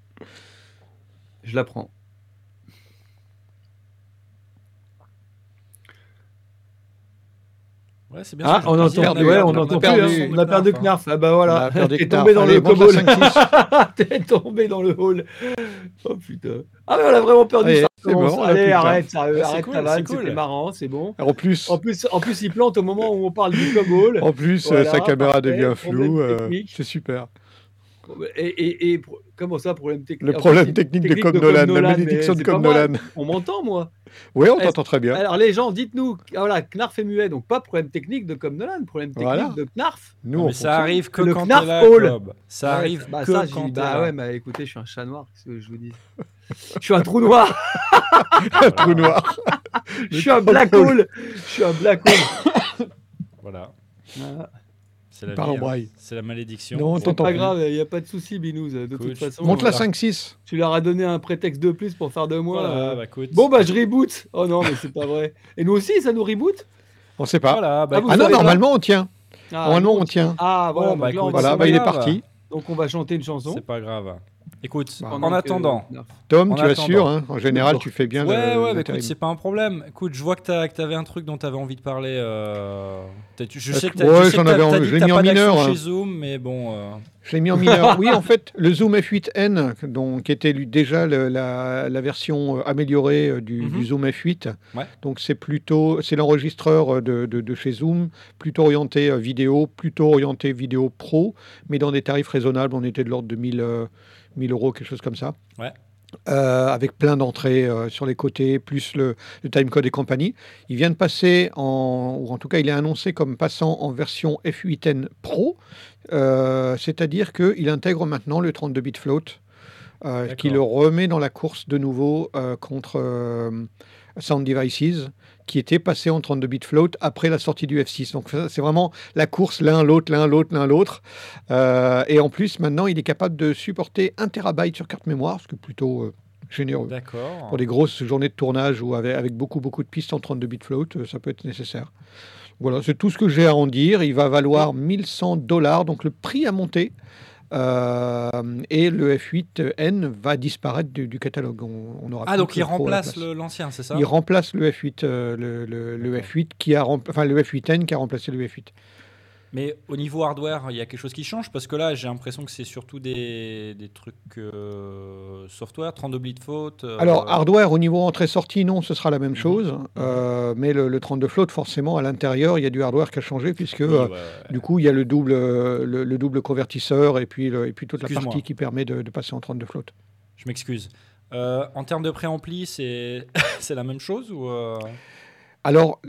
[SPEAKER 3] Je la prends.
[SPEAKER 4] Ouais, c'est bien.
[SPEAKER 3] Ah, on, entend, perdu, ouais, on, entend perdu, plus, hein. on a perdu Knarf. Ah bah voilà, *laughs* t'es tombé dans le hall. *laughs* T'es tombé dans le hall. Oh putain. Ah mais on a vraiment perdu ça. Bon, Allez, arrête, sérieux, arrête ta vanne, c'était marrant, c'est bon.
[SPEAKER 2] En plus,
[SPEAKER 3] en plus, en plus, il plante au moment où on parle du Cobol.
[SPEAKER 2] En plus, sa caméra devient floue. Euh, c'est super.
[SPEAKER 3] Et, et, comment ça, problème technique?
[SPEAKER 2] Le problème technique, de, Cobb Nolan, la malédiction de Cobb Nolan.
[SPEAKER 3] On m'entend, moi?
[SPEAKER 2] Oui, on t'entend très bien.
[SPEAKER 3] Alors, les gens, dites-nous, ah, voilà, Knarf est muet, donc pas problème technique de Cobb Nolan, problème technique de Knarf.
[SPEAKER 4] Nous, mais ça arrive que le quand Knarf Hall. Ça arrive
[SPEAKER 3] bah, que ça, quand Bah ouais, mais écoutez, je suis un chat noir, qu'est-ce que je vous dis? Je suis un trou noir. *laughs* *laughs*
[SPEAKER 2] un trou noir.
[SPEAKER 3] je suis un black hole. Je suis un black hole.
[SPEAKER 4] Voilà.
[SPEAKER 2] C'est la, hein.
[SPEAKER 4] c'est la malédiction.
[SPEAKER 3] Non, c'est pas grave, il n'y a pas de souci, Binous. De toute façon,
[SPEAKER 2] monte la 5-6.
[SPEAKER 3] Tu leur as donné un prétexte de plus pour faire de moi. Bah, bon, bah, je reboot. Oh non, mais c'est pas vrai. Et nous aussi, ça nous reboot?
[SPEAKER 2] On sait pas. Bah, ah, ah non, normalement, on tient. Ah, normalement, on tient.
[SPEAKER 3] Ah, voilà.
[SPEAKER 2] Bon, bah, voilà, bah, il est parti.
[SPEAKER 3] Donc, on va chanter une chanson.
[SPEAKER 4] C'est pas grave. Écoute, bah, en attendant.
[SPEAKER 2] Tom, tu assures, hein en général, tu fais bien.
[SPEAKER 4] Ouais, ouais, mais écoute, c'est pas un problème. Écoute, je vois que tu avais un truc dont tu avais envie de parler. Euh... Je sais que tu
[SPEAKER 2] ouais, j'en avais je l'ai mis en mineur.
[SPEAKER 4] Chez Zoom, mais bon. Euh...
[SPEAKER 2] Je l'ai mis en mineur. *laughs* oui, en fait, le Zoom F8N, donc, qui était déjà le, la, la, version euh, améliorée euh, du, du, mhm. Zoom F8.
[SPEAKER 4] Ouais.
[SPEAKER 2] Donc, c'est plutôt, c'est l'enregistreur de, de, de, chez Zoom, plutôt orienté vidéo, plutôt orienté vidéo pro, mais dans des tarifs raisonnables. On était de l'ordre de 1000. 1000 euros, quelque chose comme ça.
[SPEAKER 4] Ouais.
[SPEAKER 2] Euh, avec plein d'entrées euh, sur les côtés, plus le, le, timecode et compagnie. Il vient de passer en, ou en tout cas, il est annoncé comme passant en version F8N Pro, euh, c'est-à-dire qu'il intègre maintenant le 32 bit float, qui le remet dans la course de nouveau contre Sound Devices qui était passé en 32 bits float après la sortie du F6. Donc c'est vraiment la course l'un l'autre, l'un l'autre, l'un l'autre. Euh, et en plus, maintenant, il est capable de supporter 1 terabyte sur carte mémoire, ce qui est plutôt euh, généreux. Pour des grosses journées de tournage ou avec, avec beaucoup, beaucoup de pistes en 32 bits float, euh, ça peut être nécessaire. Voilà, c'est tout ce que j'ai à en dire. Il va valoir 1100 dollars, donc le prix a monté. Euh, et le F8N va disparaître du, catalogue. On,
[SPEAKER 4] aura ah, donc il remplace l'ancien, c'est ça?
[SPEAKER 2] Il remplace le F8, euh, le, le, F8 qui a enfin le F8N qui a remplacé le F8.
[SPEAKER 4] Mais au niveau hardware, il y a quelque chose qui change parce que là, j'ai l'impression que c'est surtout des, des trucs euh, software, 32 bits de faute.
[SPEAKER 2] Euh, Alors, hardware, au niveau entrée-sortie, non, ce sera la même mhm. chose. Euh, mais le, 32 float, forcément, à l'intérieur, il y a du hardware qui a changé puisque du coup, il y a le double, le, double convertisseur et puis, et puis toute la partie qui permet de, passer en 32 float.
[SPEAKER 4] Je m'excuse. en termes de préampli, c'est *laughs* la même chose ou
[SPEAKER 2] Alors,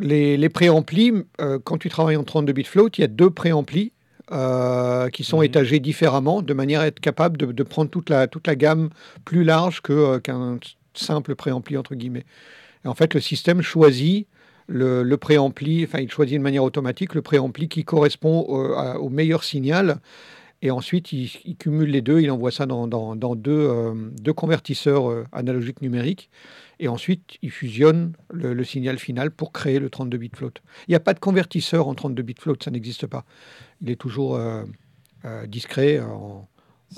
[SPEAKER 2] les, les préamplis, euh, quand tu travailles en 32 bits float, il y a deux préamplis euh, qui sont mhm. étagés différemment de manière à être capable de, prendre toute la, toute la gamme plus large euh, qu'un simple préampli, entre guillemets. en fait, le système choisit le, le préampli, enfin, il choisit de manière automatique le préampli qui correspond au, meilleur signal. Et ensuite, il, cumule les deux, il envoie ça dans, dans, deux, deux, convertisseurs analogiques numériques et ensuite il fusionne le, signal final pour créer le 32 bits float. Il n'y a pas de convertisseur en 32 bits float, ça n'existe pas. Il est toujours euh, euh, discret en,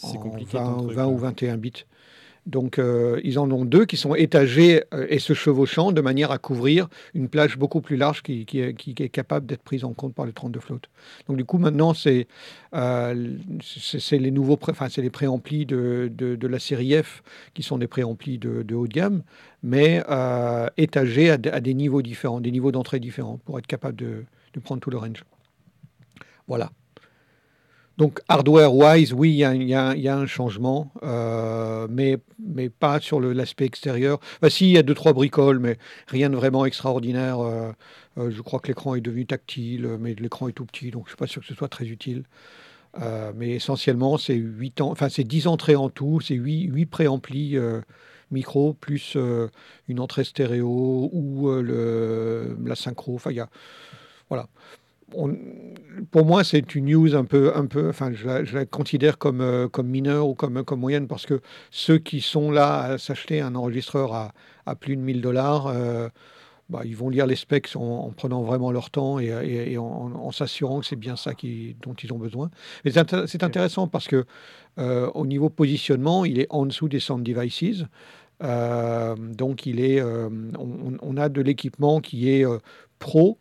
[SPEAKER 2] en 20, ou 21 bits. Donc euh, ils en ont deux qui sont étagés euh, et se chevauchant de manière à couvrir une plage beaucoup plus large qui, est, capable d'être prise en compte par le 32 float. Donc du coup maintenant c'est euh, les nouveaux enfin c'est les préamplis de, de, la série F qui sont des préamplis de, de haut de gamme, mais étagés à, des niveaux différents, des niveaux d'entrée différents pour être capable de prendre tout le range. Voilà. Donc hardware-wise, oui, il y, a un changement, euh, mais, mais pas sur l'aspect extérieur. Bah, si, il y a deux, trois bricoles, mais rien de vraiment extraordinaire. Euh, euh, je crois que l'écran est devenu tactile, mais l'écran est tout petit, donc je ne suis pas sûr que ce soit très utile. mais essentiellement, c'est 8 ans, enfin c'est 10 entrées en tout, c'est 8, 8 préamplis micro, plus une entrée stéréo ou le, la synchro. Enfin, il y a, voilà pour moi, c'est une news un peu, un peu enfin, je la, considère comme, euh, comme mineure ou comme, comme moyenne parce que ceux qui sont là à s'acheter un enregistreur à, à, plus de 1000 dollars, euh, bah, ils vont lire les specs en, prenant vraiment leur temps et, en, s'assurant que c'est bien ça qui, dont ils ont besoin. Mais c'est intéressant parce que euh, au niveau positionnement, il est en dessous des Sound Devices. donc, il est, on, on, a de l'équipement qui est pro,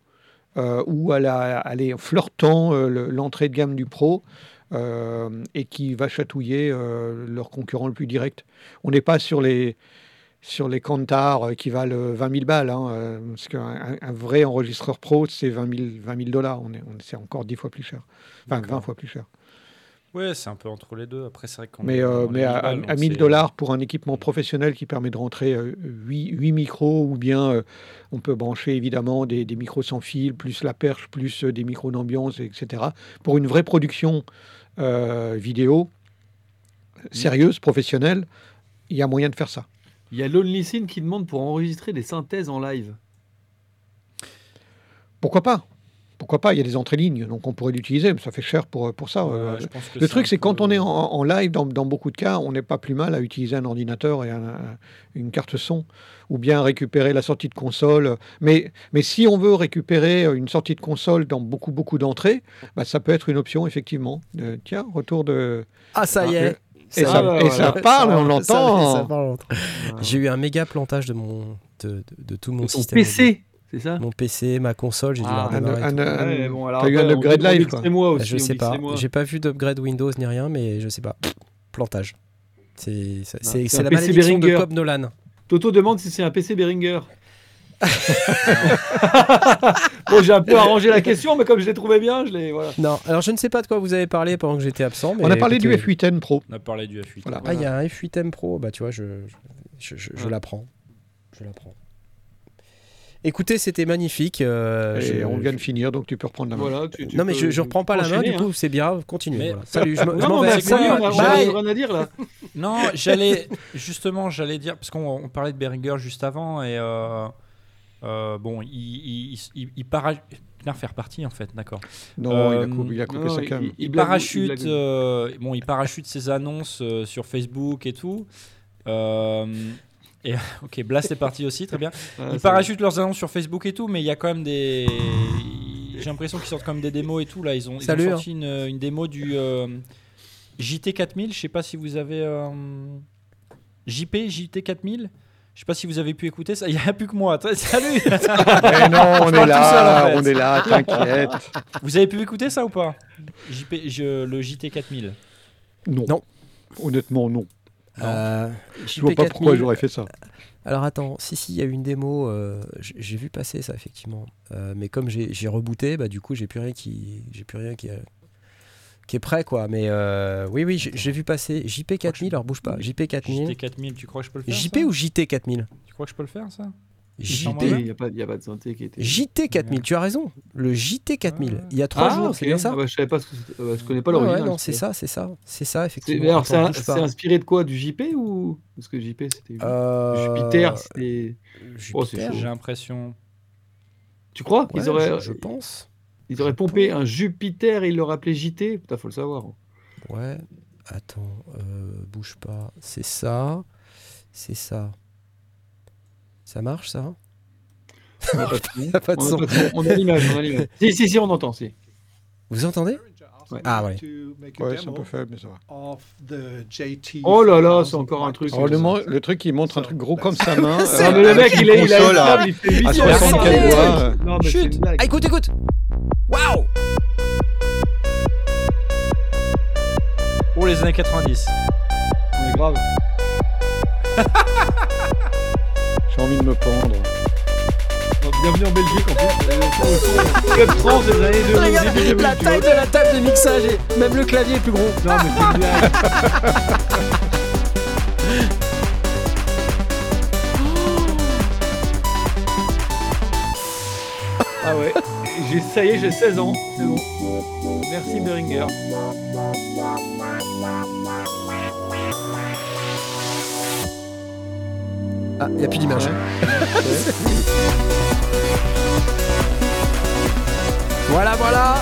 [SPEAKER 2] euh, où elle, est flirtant euh, l'entrée de gamme du Pro euh, et qui va chatouiller leur concurrent le plus direct. On n'est pas sur les, sur les Kantar qui valent 20 000 balles, hein, parce qu'un un vrai enregistreur Pro, c'est 20 000, dollars. On est, c'est encore 10 fois plus cher, enfin 20 fois plus cher.
[SPEAKER 4] Ouais, c'est un peu entre les deux. Après, c'est vrai qu'on.
[SPEAKER 2] Mais, euh, mais à, 1000 dollars pour un équipement professionnel qui permet de rentrer 8, euh, micros, ou bien euh, on peut brancher évidemment des, des, micros sans fil, plus la perche, plus des micros d'ambiance, etc. Pour une vraie production vidéo sérieuse, professionnelle, il y a moyen de faire ça.
[SPEAKER 3] Il y a Lonely Scene qui demande pour enregistrer des synthèses en live.
[SPEAKER 2] Pourquoi pas? Pourquoi pas, il y a des entrées lignes, donc on pourrait l'utiliser, mais ça fait cher pour, pour ça. Euh, le truc, c'est quand on est en, live, dans, beaucoup de cas, on n'est pas plus mal à utiliser un ordinateur et une carte son, ou bien récupérer la sortie de console. Mais, mais si on veut récupérer une sortie de console dans beaucoup, beaucoup d'entrées, bah, ça peut être une option, effectivement. tiens, retour de...
[SPEAKER 1] Ah, ça y est
[SPEAKER 2] et, ça, parle, on l'entend.
[SPEAKER 1] J'ai eu un méga plantage de, mon, de, de, tout mon système.
[SPEAKER 3] PC c'est ça
[SPEAKER 1] Mon PC, ma console, j'ai dû ah,
[SPEAKER 2] un, T'as eu un upgrade live quoi.
[SPEAKER 1] Moi aussi, je sais pas. J'ai pas vu d'upgrade Windows ni rien, mais je sais pas. Plantage. C'est ah, la malédiction de Cobb Nolan.
[SPEAKER 3] Toto demande si c'est un PC Behringer. *laughs* bon, j'ai un peu arrangé la question, mais comme je l'ai trouvé bien, je l'ai. Voilà.
[SPEAKER 1] Non, alors je ne sais pas de quoi vous avez parlé pendant que j'étais absent.
[SPEAKER 2] On a parlé du F8N Pro.
[SPEAKER 4] On a parlé du F8.
[SPEAKER 1] Voilà. Ah, il y a un F8M Pro. Bah, tu vois, je, je, je, je l'apprends. Je l'apprends. Écoutez, c'était magnifique.
[SPEAKER 2] Euh, et on vient de finir, donc tu peux reprendre la main.
[SPEAKER 1] Voilà, non, mais je, je reprends pas la main, du coup, hein. c'est bien, continuez. Salut, je *laughs*
[SPEAKER 3] m'en vais. rien à dire là. *laughs*
[SPEAKER 4] non, j'allais justement, j'allais dire, parce qu'on parlait de Beringer juste avant, et euh, euh, bon, il, il, il, faire partie en fait, d'accord.
[SPEAKER 2] Non, il a coupé, il a coupé sa cam.
[SPEAKER 4] Il, parachute, bon, il parachute ses annonces sur Facebook et tout. Et, *laughs* ok, Blast est parti aussi, très bien. *laughs* ils parachutent leurs annonces sur Facebook et tout, mais il y a quand même des. J'ai l'impression qu'ils sortent quand même des démos et tout. Là, ils ont, ils ont sorti hein. une, une, démo du euh, JT 4000. Je sais pas si vous avez. Euh, JP, JT 4000. Je sais pas si vous avez pu écouter ça. *laughs* Il n'y a plus que moi. Salut
[SPEAKER 2] Mais non, on est là, on est là, t'inquiète.
[SPEAKER 4] Vous avez pu écouter ça ou pas? JP, je, Le JT 4000
[SPEAKER 2] Non.
[SPEAKER 1] Non.
[SPEAKER 2] Honnêtement, non.
[SPEAKER 1] Euh,
[SPEAKER 2] je vois pas pourquoi j'aurais fait ça.
[SPEAKER 1] Alors attends, si si, il y a une démo, euh, j'ai vu passer ça effectivement, euh, mais comme j'ai rebooté, bah du coup j'ai plus rien qui, j'ai plus rien qui, qui est prêt quoi. Mais euh, oui oui, j'ai vu passer JP 4000, alors bouge pas, JP 4000.
[SPEAKER 4] JT 4000, tu crois que je peux le faire
[SPEAKER 1] JP ou JT 4000
[SPEAKER 4] Tu crois que je peux le faire ça?
[SPEAKER 1] JT.
[SPEAKER 3] Il n'y a, a, pas de santé qui était.
[SPEAKER 1] JT 4000, tu as raison. Le JT 4000. Il y a trois
[SPEAKER 3] ah,
[SPEAKER 1] jours, c'est bien ça
[SPEAKER 3] ah bah, Je savais pas, ce que euh, je connais pas l'original.
[SPEAKER 1] non, c'est ça, c'est ça, c'est ça effectivement.
[SPEAKER 3] c'est inspiré de quoi? Du JP ou Parce que JP c'était
[SPEAKER 1] euh...
[SPEAKER 3] Jupiter, c'était.
[SPEAKER 1] Oh,
[SPEAKER 4] J'ai l'impression.
[SPEAKER 3] Tu crois? Qu'ils auraient
[SPEAKER 1] je, pense.
[SPEAKER 3] Ils auraient pompé un Jupiter et ils l'auraient appelé JT Putain, faut le savoir.
[SPEAKER 1] Ouais. Attends, euh, bouge pas. C'est ça. C'est ça. Ça marche ça
[SPEAKER 3] On n'a *laughs* pas de son. On a l'image, on a l'image. *laughs* Si, si, si, on entend, si.
[SPEAKER 1] Vous entendez?
[SPEAKER 3] Ouais.
[SPEAKER 1] Ah ouais.
[SPEAKER 2] Ouais, c'est un peu faible, mais ça va.
[SPEAKER 3] Oh là là, c'est encore un truc.
[SPEAKER 2] Oh, le, le, truc, il montre un truc gros comme sa main. *laughs*
[SPEAKER 3] ah, mais le mec, il, est, il a table, il fait 8
[SPEAKER 2] à 64 doigts.
[SPEAKER 3] Non, mais
[SPEAKER 1] Chut ah, écoute, écoute Waouh
[SPEAKER 4] Oh, les années 90.
[SPEAKER 3] On est grave.
[SPEAKER 2] J'ai envie de me pendre.
[SPEAKER 3] Bienvenue en Belgique en plus. Club France des années 2000.
[SPEAKER 1] Regarde la taille de la table de mixage et même le clavier est plus gros.
[SPEAKER 3] Non mais c'est une blague. *laughs* Ah ouais, j'ai, ça y est, j'ai 16 ans, c'est bon. Merci Beringer.
[SPEAKER 1] Ah, il n'y a plus d'image. *laughs* voilà, voilà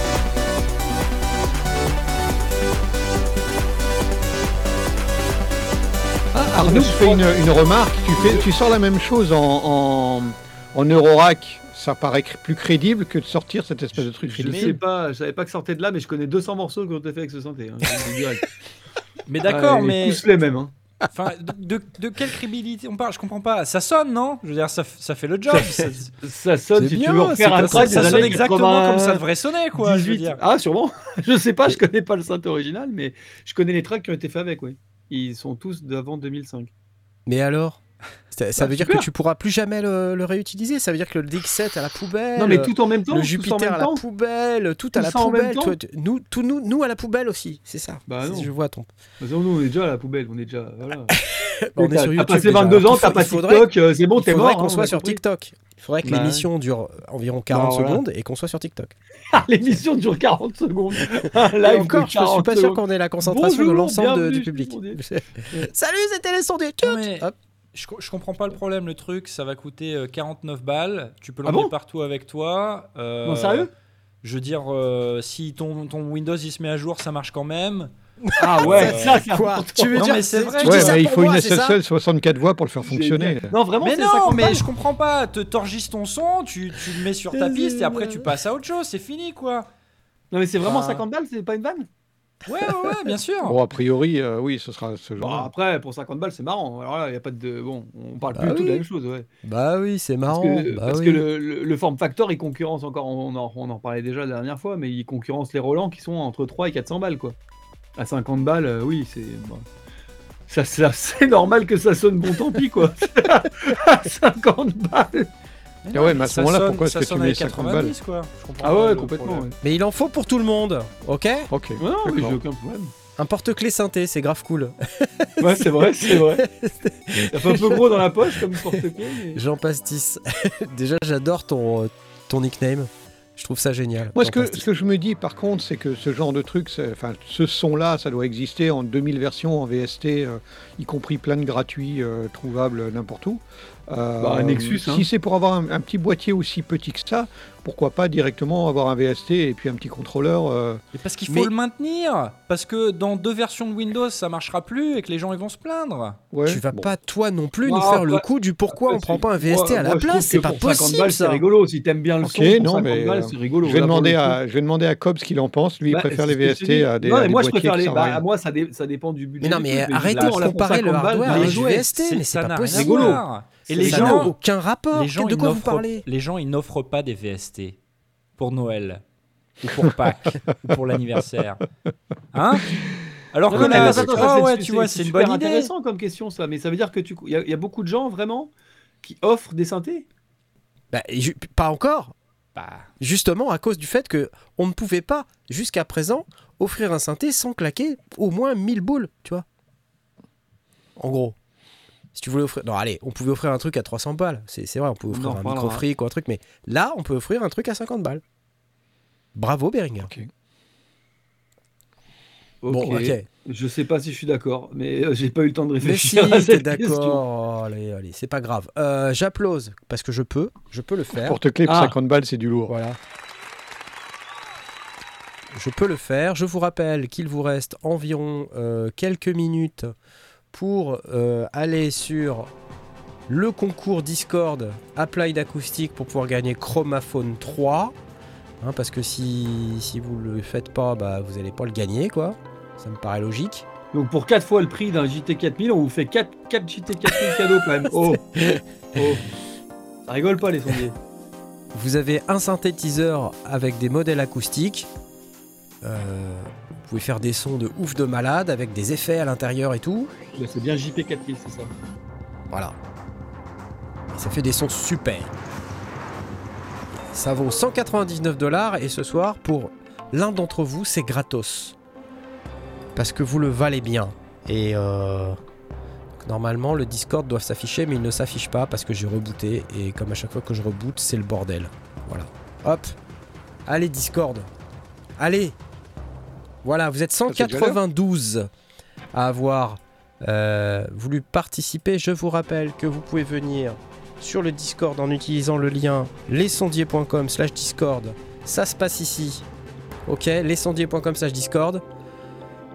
[SPEAKER 2] ah, Arnaud, je fais une, une, remarque. Tu, fais, tu sors la même chose en, en, en Eurorack. Ça paraît plus crédible que de sortir cette espèce de truc
[SPEAKER 3] Je ne sais pas, je savais pas que sortait de là, mais je connais 200 morceaux qui ont été faits avec ce synthé. Hein, *laughs*
[SPEAKER 4] mais d'accord, mais.
[SPEAKER 3] Tous les mêmes. Hein.
[SPEAKER 4] Enfin, de, de, quelle crédibilité on parle? Je comprends pas. Ça sonne, non? Je veux dire, ça, ça fait le job.
[SPEAKER 3] Ça, ça sonne, si bien, tu veux refaire un track,
[SPEAKER 4] ça, sonne exactement comme ça devrait sonner, quoi. 18. Je veux dire.
[SPEAKER 3] Ah, sûrement. *laughs* je sais pas, je connais pas le synth original, mais je connais les tracks qui ont été faits avec, oui. Ils sont tous d'avant 2005.
[SPEAKER 1] Mais alors? Ça, ça bah, veut dire que tu pourras plus jamais le, le, réutiliser. Ça veut dire que le DX7 à la poubelle.
[SPEAKER 3] Non, mais tout en même temps.
[SPEAKER 1] Le Jupiter à la poubelle, tout, à la poubelle. Toi, nous, tout nous, nous à la poubelle aussi. C'est ça.
[SPEAKER 3] Bah non.
[SPEAKER 1] Je vois ton.
[SPEAKER 3] Bah non, nous on est déjà à la poubelle. On est déjà. Voilà. *laughs*
[SPEAKER 1] on est sur YouTube.
[SPEAKER 3] T'as passé 22 ans, t'as pas TikTok. Euh, c'est bon, t'es mort.
[SPEAKER 1] Il faudrait qu'on hein, soit sur TikTok. Il faudrait que l'émission dure environ 40 secondes et qu'on soit sur TikTok. *laughs*
[SPEAKER 3] l'émission dure 40 secondes. *laughs*
[SPEAKER 1] Là encore, je suis pas sûr qu'on ait la concentration de l'ensemble du public. Salut, c'était les sondiers. Hop
[SPEAKER 4] je, je, comprends pas le problème. Le truc, ça va coûter 49 euh, balles. Tu peux ah l'emmener partout avec toi.
[SPEAKER 3] Euh, sérieux?
[SPEAKER 4] Je veux dire, euh, si ton, ton Windows il se met à jour, ça marche quand même. *laughs*
[SPEAKER 3] Ah ouais, ça,
[SPEAKER 1] quoi? Tu veux dire
[SPEAKER 4] mais c'est vrai.
[SPEAKER 2] Ouais, mais il faut une SSL 64 voix pour le faire fonctionner.
[SPEAKER 3] Non, vraiment,
[SPEAKER 4] mais non, mais je comprends pas. Te torgisses ton son, tu, tu le mets sur ta piste et après tu passes à autre chose. C'est fini, quoi.
[SPEAKER 3] Non, mais c'est vraiment 50 balles, c'est pas une vanne?
[SPEAKER 4] Ouais, ouais, bien sûr.
[SPEAKER 2] Bon, a priori, euh, oui, ce sera ce genre.
[SPEAKER 3] Bon, après, pour 50 balles, c'est marrant. Alors là, il y a pas de. Bon, on parle bah plus du tout de la même chose, ouais.
[SPEAKER 1] Bah oui, c'est marrant.
[SPEAKER 3] Parce que,
[SPEAKER 1] bah
[SPEAKER 3] parce que le, le, form factor, il concurrence encore. On en, on en parlait déjà la dernière fois, mais il concurrence les Roland qui sont entre 3 et 400 balles, quoi. À 50 balles, euh, oui, c'est. Ça, *laughs* c'est normal que ça sonne bon, tant pis, quoi. *laughs* à 50 balles.
[SPEAKER 2] Ah ouais, mais à ce moment-là, pourquoi est-ce que tu mets 50 balles
[SPEAKER 4] quoi.
[SPEAKER 3] Ah ouais, complètement. Ouais.
[SPEAKER 1] Mais il en faut pour tout le monde, ok
[SPEAKER 2] Ok.
[SPEAKER 3] non, mais j'ai aucun problème.
[SPEAKER 1] Un porte-clés synthé, c'est grave cool. *laughs*
[SPEAKER 3] ouais, c'est vrai, c'est vrai. *laughs* Ça fait un peu gros dans la poche comme porte-clés. Mais...
[SPEAKER 1] Jean Pastis. *laughs* Déjà, j'adore ton, euh, ton nickname. Je trouve ça génial.
[SPEAKER 2] Moi, ce que, ce que, je me dis, par contre, c'est que ce genre de truc, enfin, ce son-là, ça doit exister en 2000 versions en VST, euh, y compris plein de gratuits euh, trouvables n'importe où.
[SPEAKER 3] Euh, bah, un Nexus.
[SPEAKER 2] Hein. Si c'est pour avoir un, petit boîtier aussi petit que ça, pourquoi pas directement avoir un VST et puis un petit contrôleur euh...
[SPEAKER 4] Parce qu'il faut le maintenir Parce que dans deux versions de Windows, ça marchera plus et que les gens ils vont se plaindre.
[SPEAKER 1] Ouais, tu vas pas toi non plus nous faire le coup du pourquoi on prend pas un VST à la place, c'est pas possible.
[SPEAKER 3] C'est rigolo si t'aimes bien le son. non, mais balles, euh, rigolo.
[SPEAKER 2] Je vais, demander à, je vais demander à Cobb ce qu'il en pense. Lui, il bah, préfère les VST à des. Non, mais
[SPEAKER 3] moi je préfère les. Bah, moi, ça dépend du budget.
[SPEAKER 1] Mais non, mais arrêtez de comparer le hardware le VST, mais c'est pas possible. Et les ça n'a aucun rapport. Les gens, de quoi vous parlez
[SPEAKER 4] Les gens, ils n'offrent pas des VST pour Noël, ou pour Pâques, ou pour l'anniversaire. Hein? Alors que
[SPEAKER 3] ah ouais, tu vois, c'est une bonne idée. intéressant comme question ça, mais ça veut dire que tu, il y, a beaucoup de gens vraiment qui offrent des synthés?
[SPEAKER 1] Bah, pas encore. Bah. Justement à cause du fait que on ne pouvait pas jusqu'à présent offrir un synthé sans claquer au moins 1000 boules, tu vois. En gros. Si tu voulais offrir. Non, allez, on pouvait offrir un truc à 300 balles. C'est vrai, on pouvait offrir un micro ou un truc, mais là, on peut offrir un truc à 50 balles. Bravo, Beringer.
[SPEAKER 3] Bon, ok. Je sais pas si je suis d'accord, mais euh, j'ai pas eu le temps de réfléchir mais si, *laughs*
[SPEAKER 1] d'accord. Allez, allez, c'est pas grave. Euh, J'applause parce que je peux, je peux le faire.
[SPEAKER 2] Porte-clés pour 50 ah. balles, c'est du lourd.
[SPEAKER 1] Voilà. Je peux le faire. Je vous rappelle qu'il vous reste environ euh, quelques minutes pour euh, aller sur le concours Discord Applied Acoustic pour pouvoir gagner Chromaphone 3. Hein, parce que si, si vous le faites pas, bah, vous n'allez pas le gagner, quoi. Ça me paraît logique.
[SPEAKER 3] Donc pour 4 fois le prix d'un JT4000, on vous fait 4, 4 JT4000 cadeaux quand même. Oh. *laughs* oh Ça rigole pas les sondiers.
[SPEAKER 1] Vous avez un synthétiseur avec des modèles acoustiques. Euh, pouvez faire des sons de ouf de malade avec des effets à l'intérieur et tout.
[SPEAKER 3] C'est bien JP4000, c'est ça.
[SPEAKER 1] Voilà. ça fait des sons super. Ça vaut 199 dollars et ce soir, pour l'un d'entre vous, c'est gratos. Parce que vous le valez bien. Et euh, normalement, le Discord doit s'afficher, mais il ne s'affiche pas parce que j'ai rebooté. Et comme à chaque fois que je reboot, c'est le bordel. Voilà. Hop. Allez, Discord. Allez. Voilà, vous êtes 192 à avoir euh, voulu participer. Je vous rappelle que vous pouvez venir sur le Discord en utilisant le lien lesondiers.com slash Discord. Ça se passe ici. Ok, lesondiers.com slash Discord.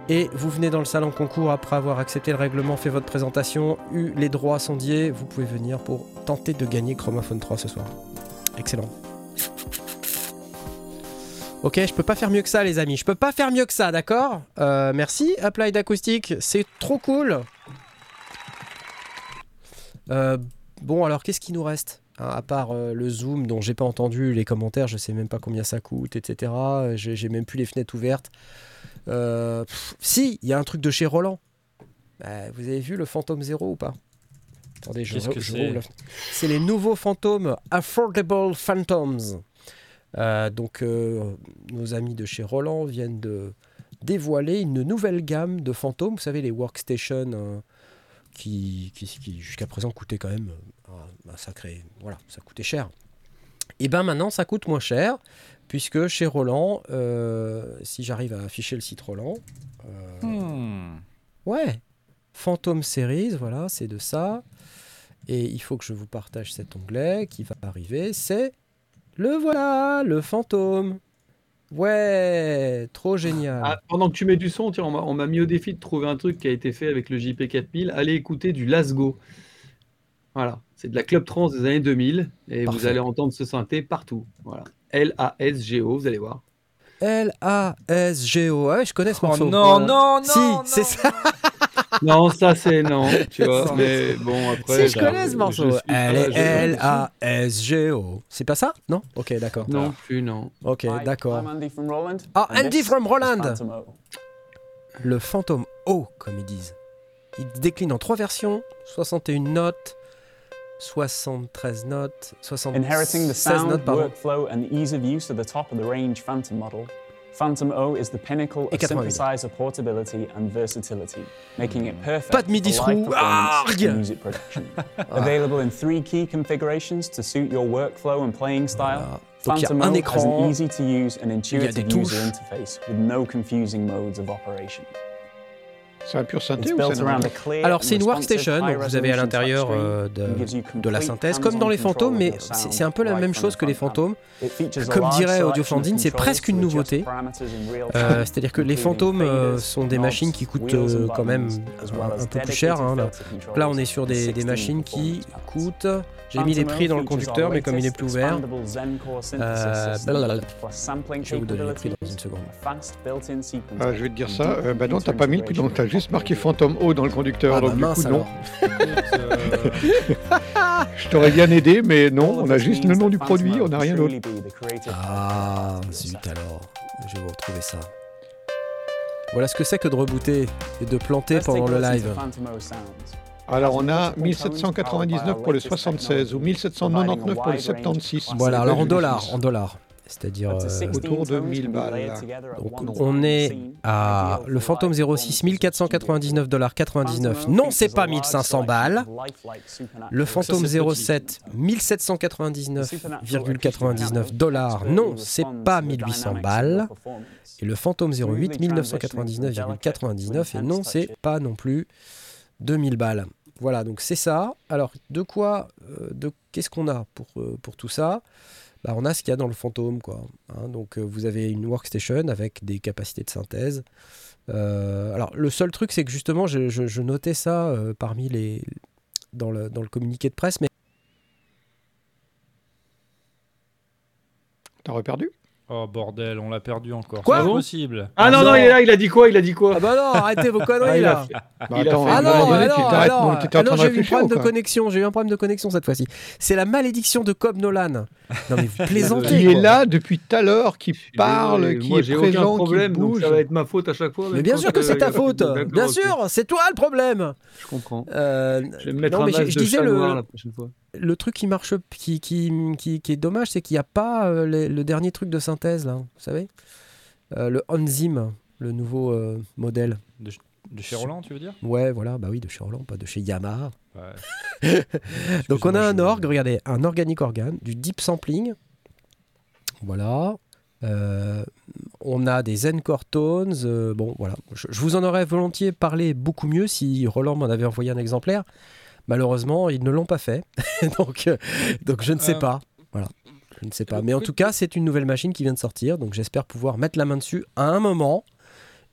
[SPEAKER 1] Et vous venez dans le salon concours après avoir accepté le règlement, fait votre présentation, eu les droits sondiers. Vous pouvez venir pour tenter de gagner Chromaphone 3 ce soir. Excellent. Ok, je peux pas faire mieux que ça, les amis. Je peux pas faire mieux que ça, d'accord euh, Merci, Applied Acoustic. C'est trop cool. Euh, Bon, alors qu'est-ce qui nous reste hein, À part euh, le Zoom dont j'ai pas entendu les commentaires, je sais même pas combien ça coûte, etc. J'ai même plus les fenêtres ouvertes. Si, il y a un truc de chez Roland. Bah, vous avez vu le Phantom Zero ou pas
[SPEAKER 4] Attendez, je, je
[SPEAKER 1] C'est les nouveaux fantômes Affordable Phantoms. Euh, donc, nos amis de chez Roland viennent de dévoiler une nouvelle gamme de fantômes. Vous savez, les workstations qui, qui, jusqu'à présent coûtait quand même euh, un, sacré. Voilà, ça coûtait cher. Et ben maintenant, ça coûte moins cher, puisque chez Roland, euh, si j'arrive à afficher le site Roland. Euh, hmm. Ouais, Phantom Series, voilà, c'est de ça. Et il faut que je vous partage cet onglet qui va arriver. C'est le voilà, le fantôme. Ouais, trop génial. Ah,
[SPEAKER 3] pendant que tu mets du son, tiens, on m'a mis au défi de trouver un truc qui a été fait avec le JP4000. Allez écouter du Lasgo. Voilà, c'est de la club trans des années 2000 et vous allez entendre ce synthé partout. Voilà, L-A-S-G-O, vous allez voir.
[SPEAKER 1] L-A-S-G-O. Ouais, je connais ce oh morceau.
[SPEAKER 4] non, non, non.
[SPEAKER 1] Si, c'est ça. *laughs*
[SPEAKER 3] non, ça c'est non, tu vois. mais bon, après.
[SPEAKER 1] Si je connais ce morceau. L-A-S-G-O. C'est pas ça? Non? Ok, d'accord.
[SPEAKER 3] Non plus, non.
[SPEAKER 1] Ok, d'accord. Ah, Andy from Roland Le fantôme O, comme ils disent. Il décline en trois versions 61 notes. 73 notes, 76 Inheriting the sound, workflow and ease of use at the top of the range Phantom model, Phantom O is the pinnacle of synthesizer portability and versatility, making it perfect Pas de MIDI for live performance and music production. *laughs* Available in three key configurations to suit your workflow and playing style. Phantom O has an easy to use and intuitive user interface with no confusing modes of operation.
[SPEAKER 2] C'est un pur synthé ou
[SPEAKER 1] c'est Alors c'est une workstation, donc vous avez à l'intérieur euh, de, la synthèse, comme dans les fantômes, mais c'est un peu la même chose que les fantômes. Comme dirait Audioflandine, c'est presque une nouveauté. Euh, c'est-à-dire que les fantômes euh, sont des machines qui coûtent quand même un, peu plus cher. Hein, là. on est sur des, des machines qui coûtent j'ai mis les prix dans le conducteur, mais comme il n'est plus ouvert, euh, je vais vous donner les prix dans une seconde.
[SPEAKER 2] Ah, je vais te dire ça. Euh, bah non, t'as pas mis le prix, donc t'as juste marqué Phantom O dans le conducteur.
[SPEAKER 1] Ah,
[SPEAKER 2] donc
[SPEAKER 1] bah mince,
[SPEAKER 2] du coup, non. *laughs* Je t'aurais bien aidé, mais non, on a juste le nom du produit, on n'a rien d'autre.
[SPEAKER 1] Ah, zut alors. Je vais vous retrouver ça. Voilà ce que c'est que de rebooter et de planter pendant le live.
[SPEAKER 2] Alors on a 1799 pour le 76 ou 1799 pour le 76.
[SPEAKER 1] Voilà, alors en dollars, en dollars c'est-à-dire
[SPEAKER 2] euh, autour de 1000 balles.
[SPEAKER 1] Donc on est à le Phantom 06 1499 dollars 99. Non, c'est pas 1500 balles. Le Phantom 07 1799,99 dollars. Non, c'est pas 1800 balles. Et le Phantom 08 1999,99 et non, c'est pas non plus 2000 balles. Voilà, donc c'est ça. Alors, de quoi, euh, de qu'est-ce qu'on a pour, euh, pour tout ça? Bah, on a ce qu'il y a dans le fantôme. Quoi. Hein. donc euh, vous avez une workstation avec des capacités de synthèse. Euh, alors le seul truc, c'est que justement, je, notais ça euh, parmi les dans le, dans le communiqué de presse, mais
[SPEAKER 2] T'as perdu?
[SPEAKER 4] Oh bordel, on l'a perdu encore.
[SPEAKER 1] Quoi
[SPEAKER 4] C'est possible.
[SPEAKER 3] Ah non, non, il est là, il a dit quoi Il a dit quoi
[SPEAKER 1] Ah bah non, arrêtez vos conneries là.
[SPEAKER 2] Bah, attends, ah non,
[SPEAKER 1] non, non, j'ai eu un problème de connexion, j'ai eu un problème de connexion cette fois-ci. C'est la malédiction de Cobb Nolan. Non mais *laughs* vous plaisantez.
[SPEAKER 2] Qui est là depuis tout à l'heure, qui parle, qui est présent,
[SPEAKER 3] problème,
[SPEAKER 2] qui bouge.
[SPEAKER 3] ça va être ma faute à chaque fois.
[SPEAKER 1] Mais bien sûr que c'est ta faute. Bien sûr, c'est toi le problème.
[SPEAKER 3] Je comprends. Euh, je vais me mettre
[SPEAKER 1] un
[SPEAKER 3] chat noir la prochaine fois
[SPEAKER 1] le truc qui marche, qui, qui, qui, est dommage, c'est qu'il n'y a pas euh, le dernier truc de synthèse, là, vous savez euh, Le Onzim, le nouveau euh, modèle.
[SPEAKER 4] De, chez Roland, tu veux dire?
[SPEAKER 1] Ouais, voilà, bah oui, de chez Roland, pas de chez Yamaha. *laughs* *laughs* Donc on a un orgue, regardez, un organique organe, du deep sampling. Voilà. on a des Encore Tones. bon, voilà. Je, je, vous en aurais volontiers parlé beaucoup mieux si Roland m'en avait envoyé un exemplaire. Malheureusement, ils ne l'ont pas fait. *laughs* donc, euh, donc je ne sais euh. pas. Voilà. Je ne sais pas. Mais en tout cas, c'est une nouvelle machine qui vient de sortir. Donc j'espère pouvoir mettre la main dessus à un moment.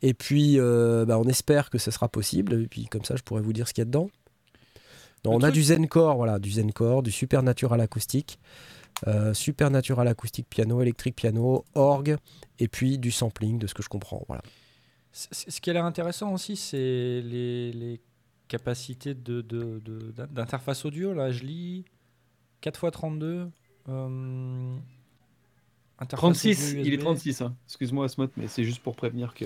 [SPEAKER 1] Et puis, euh, bah, on espère que ce sera possible. Et puis, comme ça, je pourrais vous dire ce qu'il y a dedans. on a du Zencore, voilà, du Zencore, du Supernatural acoustique, euh, Supernatural acoustique piano, électrique piano, orgue, et puis du sampling, de ce que je comprends. Voilà.
[SPEAKER 4] Ce qui a l'air intéressant aussi, c'est les, les capacité d'interface de, de, audio, là, je lis 4x32. Euh,
[SPEAKER 3] 36, il est 36, hein. excuse-moi Smot, mais c'est juste pour prévenir que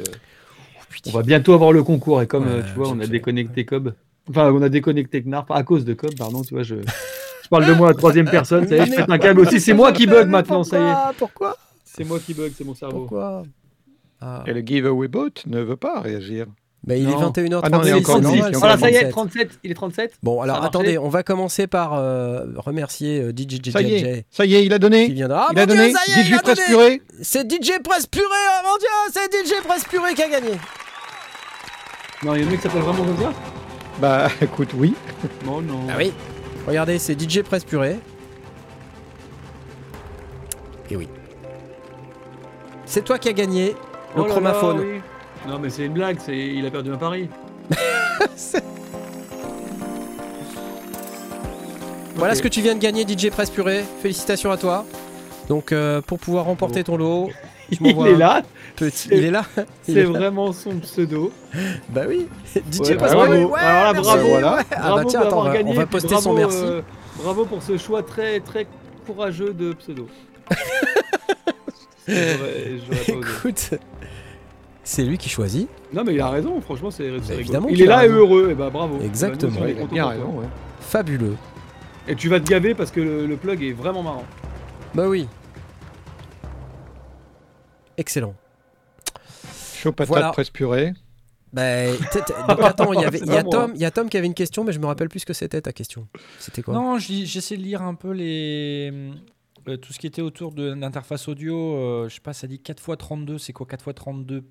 [SPEAKER 3] on va bientôt avoir le concours et comme tu vois, on a déconnecté Cobb, enfin on a déconnecté Knarf à cause de Cobb, pardon, tu vois, je, *laughs* je parle de moi à la troisième personne, ça y est, je fais un câble aussi, c'est moi qui bug maintenant, ça y est.
[SPEAKER 1] Pourquoi?
[SPEAKER 3] C'est moi qui bug, c'est mon cerveau.
[SPEAKER 1] Pourquoi?
[SPEAKER 2] Ah. Et le giveaway bot ne veut pas réagir.
[SPEAKER 1] Bah, il est 21h37.
[SPEAKER 2] Ah non, il est encore
[SPEAKER 3] voilà, ça y est, 37. Il est 37.
[SPEAKER 1] Bon, alors attendez, on va commencer par euh, remercier euh, DJ
[SPEAKER 2] Ça y est, ça y est, il a donné.
[SPEAKER 1] Qui viendra.
[SPEAKER 2] Ah, il a donné.
[SPEAKER 1] Dieu, ça y est,
[SPEAKER 2] DJ
[SPEAKER 1] il a
[SPEAKER 2] Presse Purée.
[SPEAKER 1] C'est DJ Presse Purée, oh mon Dieu, c'est DJ Presse Purée qui a gagné.
[SPEAKER 3] Non, il y a un mec qui s'appelle vraiment comme ça
[SPEAKER 2] Bah *laughs* écoute, oui.
[SPEAKER 3] Non, non.
[SPEAKER 1] Ah oui. Regardez, c'est DJ Presse Purée. Et oui. C'est toi qui as gagné le oh chromaphone. Là, oui.
[SPEAKER 3] Non, mais c'est une blague, c'est... il a perdu un pari. *laughs*
[SPEAKER 1] Voilà ce que tu viens de gagner, DJ Presse Purée. Félicitations à toi. Donc, euh, pour pouvoir remporter ton lot, *laughs*
[SPEAKER 3] il est là.
[SPEAKER 1] Petit. *laughs* Il est là.
[SPEAKER 3] C'est vraiment son pseudo.
[SPEAKER 1] Bah oui.
[SPEAKER 3] DJ Presse Purée. Ouais, Alors là, bravo.
[SPEAKER 1] Voilà. Ah bah tiens, attends, on va, on va poster son merci. Euh,
[SPEAKER 3] bravo pour ce choix très très courageux de pseudo.
[SPEAKER 1] Écoute, c'est lui qui choisit.
[SPEAKER 3] Non, mais il a raison, franchement, c'est rigolo. Il est là et heureux, et bah bravo.
[SPEAKER 1] Exactement.
[SPEAKER 2] il a raison, ouais.
[SPEAKER 1] Fabuleux.
[SPEAKER 3] Et tu vas te gaver parce que le, plug est vraiment marrant.
[SPEAKER 1] Bah oui. Excellent.
[SPEAKER 2] Chaud patate voilà. presse purée.
[SPEAKER 1] Bah, *laughs* attends, il y, a Tom, y a Tom qui avait une question, mais je me rappelle plus ce que c'était ta question. C'était quoi?
[SPEAKER 4] Non, j'essaie de lire un peu les, euh, tout ce qui était autour de l'interface audio. Euh, je sais pas, ça dit 4x32, c'est quoi 4x32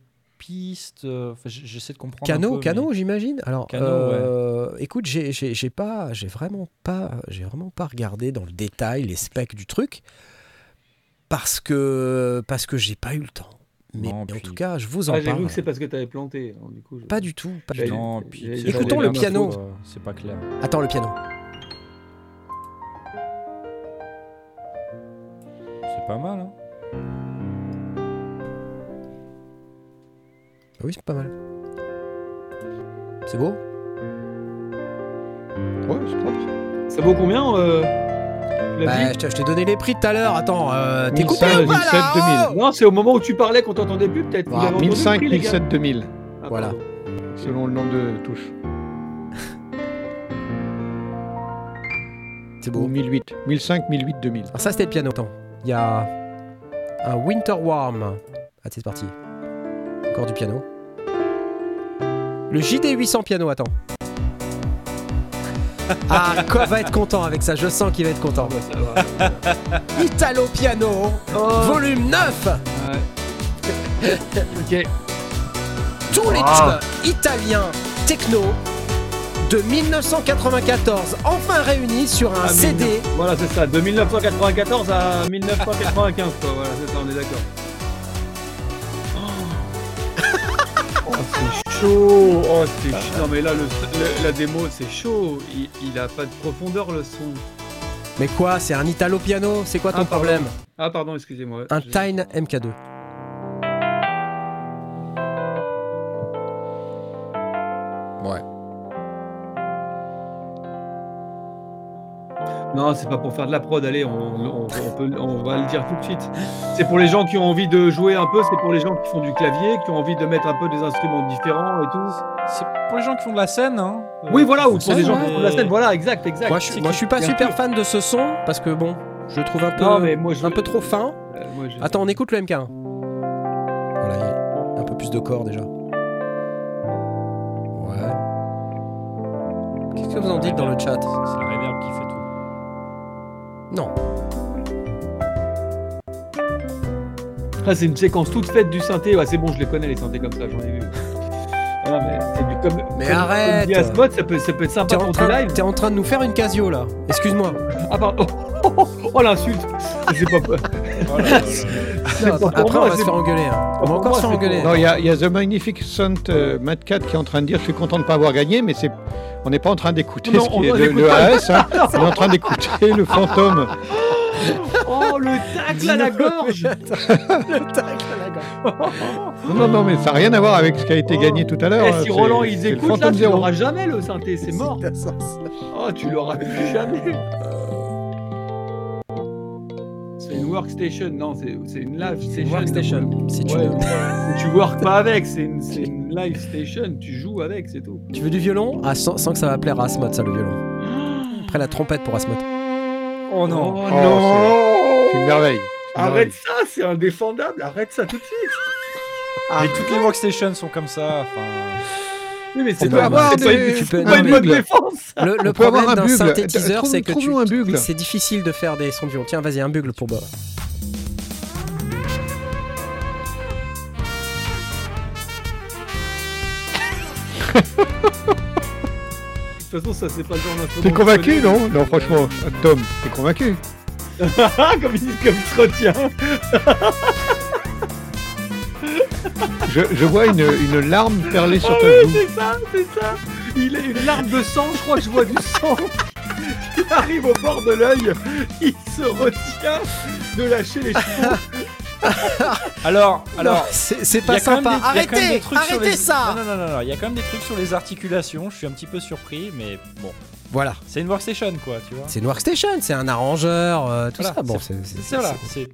[SPEAKER 4] pistes euh, J'essaie de comprendre.
[SPEAKER 1] Cano, cano, j'imagine. Alors, euh, écoute, j'ai pas, j'ai vraiment pas, j'ai vraiment pas regardé dans le détail les specs du truc parce que parce que j'ai pas eu le temps. Mais, en tout cas, je vous en ah, parle. J'ai
[SPEAKER 3] que c'est parce que tu avais planté. Hein, du coup,
[SPEAKER 1] Pas du tout. Pas du
[SPEAKER 4] non,
[SPEAKER 1] Écoutons le piano.
[SPEAKER 4] C'est pas clair.
[SPEAKER 1] Attends, le piano.
[SPEAKER 4] C'est pas mal, hein
[SPEAKER 1] Ah oui, c'est pas mal. C'est beau
[SPEAKER 2] Ouais, c'est propre.
[SPEAKER 3] Ça vaut combien euh,
[SPEAKER 1] bah, je t'ai donné les prix tout à l'heure. Attends, euh, t'es coupé
[SPEAKER 2] 2000.
[SPEAKER 3] Non, c'est au moment où tu parlais qu'on t'entendait plus, peut-être.
[SPEAKER 2] 1005, 1007, 2000.
[SPEAKER 1] voilà.
[SPEAKER 2] Selon le nombre de touches. *laughs*
[SPEAKER 1] C'est beau.
[SPEAKER 2] 1008. 1005, 1008, 2000.
[SPEAKER 1] Alors, ça, c'était le piano. Attends, il y a un Winter Warm. Ah, c'est parti. Encore du piano. Le JD 800 piano, attends. *laughs* Ah, quoi va être content avec ça, je sens qu'il va être content. *laughs* Italo Piano, oh. volume 9 *laughs*
[SPEAKER 3] Ok.
[SPEAKER 1] Tous les tubes italiens techno de 1994, enfin réunis sur un ah, CD.
[SPEAKER 3] Voilà, c'est ça, de 1994 à 1995, Voilà, c'est ça, on est d'accord. Chaud Oh, c'est chaud Non, mais là, le, la démo, c'est chaud. Il, il, a pas de profondeur, le son.
[SPEAKER 1] Mais quoi C'est un Italo piano? C'est quoi ton ah, problème?
[SPEAKER 3] Ah, pardon, excusez-moi.
[SPEAKER 1] Un Tyne MK2.
[SPEAKER 3] Non, c'est pas pour faire de la prod, allez, on, peut, on, va le dire tout de suite. C'est pour les gens qui ont envie de jouer un peu, c'est pour les gens qui font du clavier, qui ont envie de mettre un peu des instruments différents et tout.
[SPEAKER 4] C'est pour les gens qui font de la scène, hein.
[SPEAKER 3] Oui, voilà, ou pour les gens qui font de la scène, voilà, exact, exact.
[SPEAKER 1] Moi, je, moi, je suis pas super fan de ce son, parce que bon, je le trouve un peu, mais moi, un peu trop fin. Euh, Attends, on écoute le MK. Voilà, il y a un peu plus de corps déjà. Ouais. Qu'est-ce que vous en dites dans le chat?
[SPEAKER 4] C'est la reverb qui fait.
[SPEAKER 1] Non.
[SPEAKER 3] Ah, c'est une séquence toute faite du synthé. Ouais, c'est bon, je les connais les synthés comme ça, j'en ai vu. Ah, mais c'est du comme.
[SPEAKER 1] Mais arrête
[SPEAKER 3] comme ça peut, ça peut être sympa pour
[SPEAKER 1] du
[SPEAKER 3] live.
[SPEAKER 1] T'es en train de nous faire une casio là. Excuse-moi.
[SPEAKER 3] Ah, pardon. *laughs* Oh, l'insulte C'est pas.
[SPEAKER 1] Oh après, on va se faire engueuler. Hein. On va encore se faire engueuler.
[SPEAKER 2] Non, il y, a, y a The Magnificent uh, Mad Cat qui est en train de dire Je suis content de ne pas avoir gagné, mais c'est on n'est pas en train d'écouter ce qui est le, AS, hein. *laughs* on est en train d'écouter le fantôme.
[SPEAKER 3] Oh, le tacle à la gorge. *laughs* Le tacle à
[SPEAKER 2] la gorge. Non, non, mais ça n'a rien à voir avec ce qui a été gagné tout à l'heure.
[SPEAKER 3] Et eh, si Roland, ils écoutent, là, tu l'auras jamais, le synthé, c'est mort. Oh, tu l'auras plus jamais une workstation, non, c'est une live station.
[SPEAKER 1] Workstation,
[SPEAKER 3] c'est *laughs* tu Tu work pas avec, c'est une, une, live station, tu joues avec, c'est tout.
[SPEAKER 1] Tu veux du violon? Ah, sans, que ça va plaire à Asmod, ça, le violon. Après la trompette pour Asmod.
[SPEAKER 3] Oh non, oh,
[SPEAKER 2] non C'est une merveille.
[SPEAKER 3] Arrête ça, c'est indéfendable, arrête ça tout de suite.
[SPEAKER 4] Mais toutes les workstations sont comme ça, enfin.
[SPEAKER 3] Oui, mais c'est pas, avoir des... tu peux... pas une bonne défense.
[SPEAKER 1] Le, le problème d'un synthétiseur, c'est que tu... c'est difficile de faire des sons de violon. Tiens, vas-y, un bugle pour Bob.
[SPEAKER 3] De toute façon, ça c'est pas le genre d'instrument.
[SPEAKER 2] T'es convaincu, non Non, franchement, Tom, t'es convaincu *laughs*
[SPEAKER 3] comme, il, comme il se retient *laughs*
[SPEAKER 2] je, vois une, larme perler sur ta ah joue.
[SPEAKER 3] C'est ça, c'est ça. Il a une larme de sang, je crois que je vois du sang. *laughs* Il arrive au bord de l'œil, il se retient de lâcher les cheveux. *laughs*
[SPEAKER 4] alors, alors,
[SPEAKER 1] c'est pas sympa. arrêtez, arrêtez ça.
[SPEAKER 4] Non, non, non, non, il y a quand même des trucs sur les articulations. Je suis un petit peu surpris, mais bon.
[SPEAKER 1] Voilà.
[SPEAKER 4] C'est une workstation, quoi, tu vois.
[SPEAKER 1] C'est une workstation, c'est un arrangeur, euh, tout ça. Bon, c'est
[SPEAKER 4] ça. C'est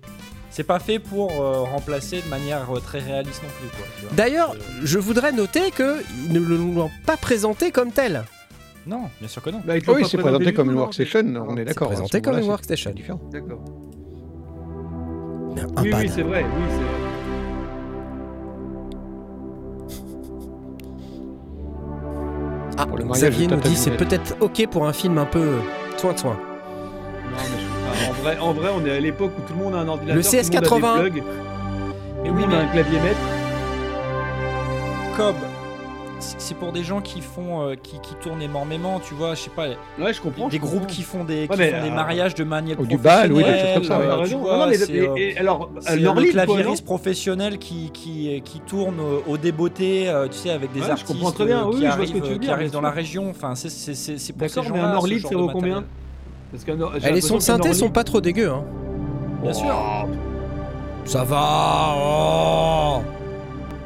[SPEAKER 4] c'est pas fait pour euh, remplacer de manière euh, très réaliste non plus.
[SPEAKER 1] D'ailleurs, je voudrais noter qu'ils ne l'ont pas présenté comme tel.
[SPEAKER 4] Non, bien sûr que non.
[SPEAKER 2] Bah, oui, c'est présenté comme une workstation, on est d'accord.
[SPEAKER 1] C'est présenté comme une workstation.
[SPEAKER 3] Différent. D'accord. Oui, oui, c'est vrai. Oui, c'est vrai.
[SPEAKER 1] Ah, pour le Xavier nous dit c'est peut-être ok pour un film un peu soin de soin.
[SPEAKER 3] En vrai, en vrai, on est à l'époque où tout le monde a un ordinateur.
[SPEAKER 1] Le CS80.
[SPEAKER 3] Et oui, mais un clavier maître.
[SPEAKER 4] Cobb, c'est pour des gens qui font euh, qui, qui, tournent énormément tu vois je sais pas
[SPEAKER 3] ouais je comprends
[SPEAKER 4] des groupes qui font des, qui font des euh, mariages de manière
[SPEAKER 2] ou du bal oui des choses comme ça
[SPEAKER 4] euh, tu vois, non, mais, alors le clavieriste professionnel qui qui qui tourne au, débeauté tu sais avec des artistes
[SPEAKER 3] très bien.
[SPEAKER 4] qui arrivent, qui arrivent dans la région enfin c'est c'est pour ces gens
[SPEAKER 3] mais un Orly ça vaut combien
[SPEAKER 1] eh, les sons de synthé sont pas trop dégueux. Hein.
[SPEAKER 4] Bien sûr.
[SPEAKER 1] Ça va. Oh.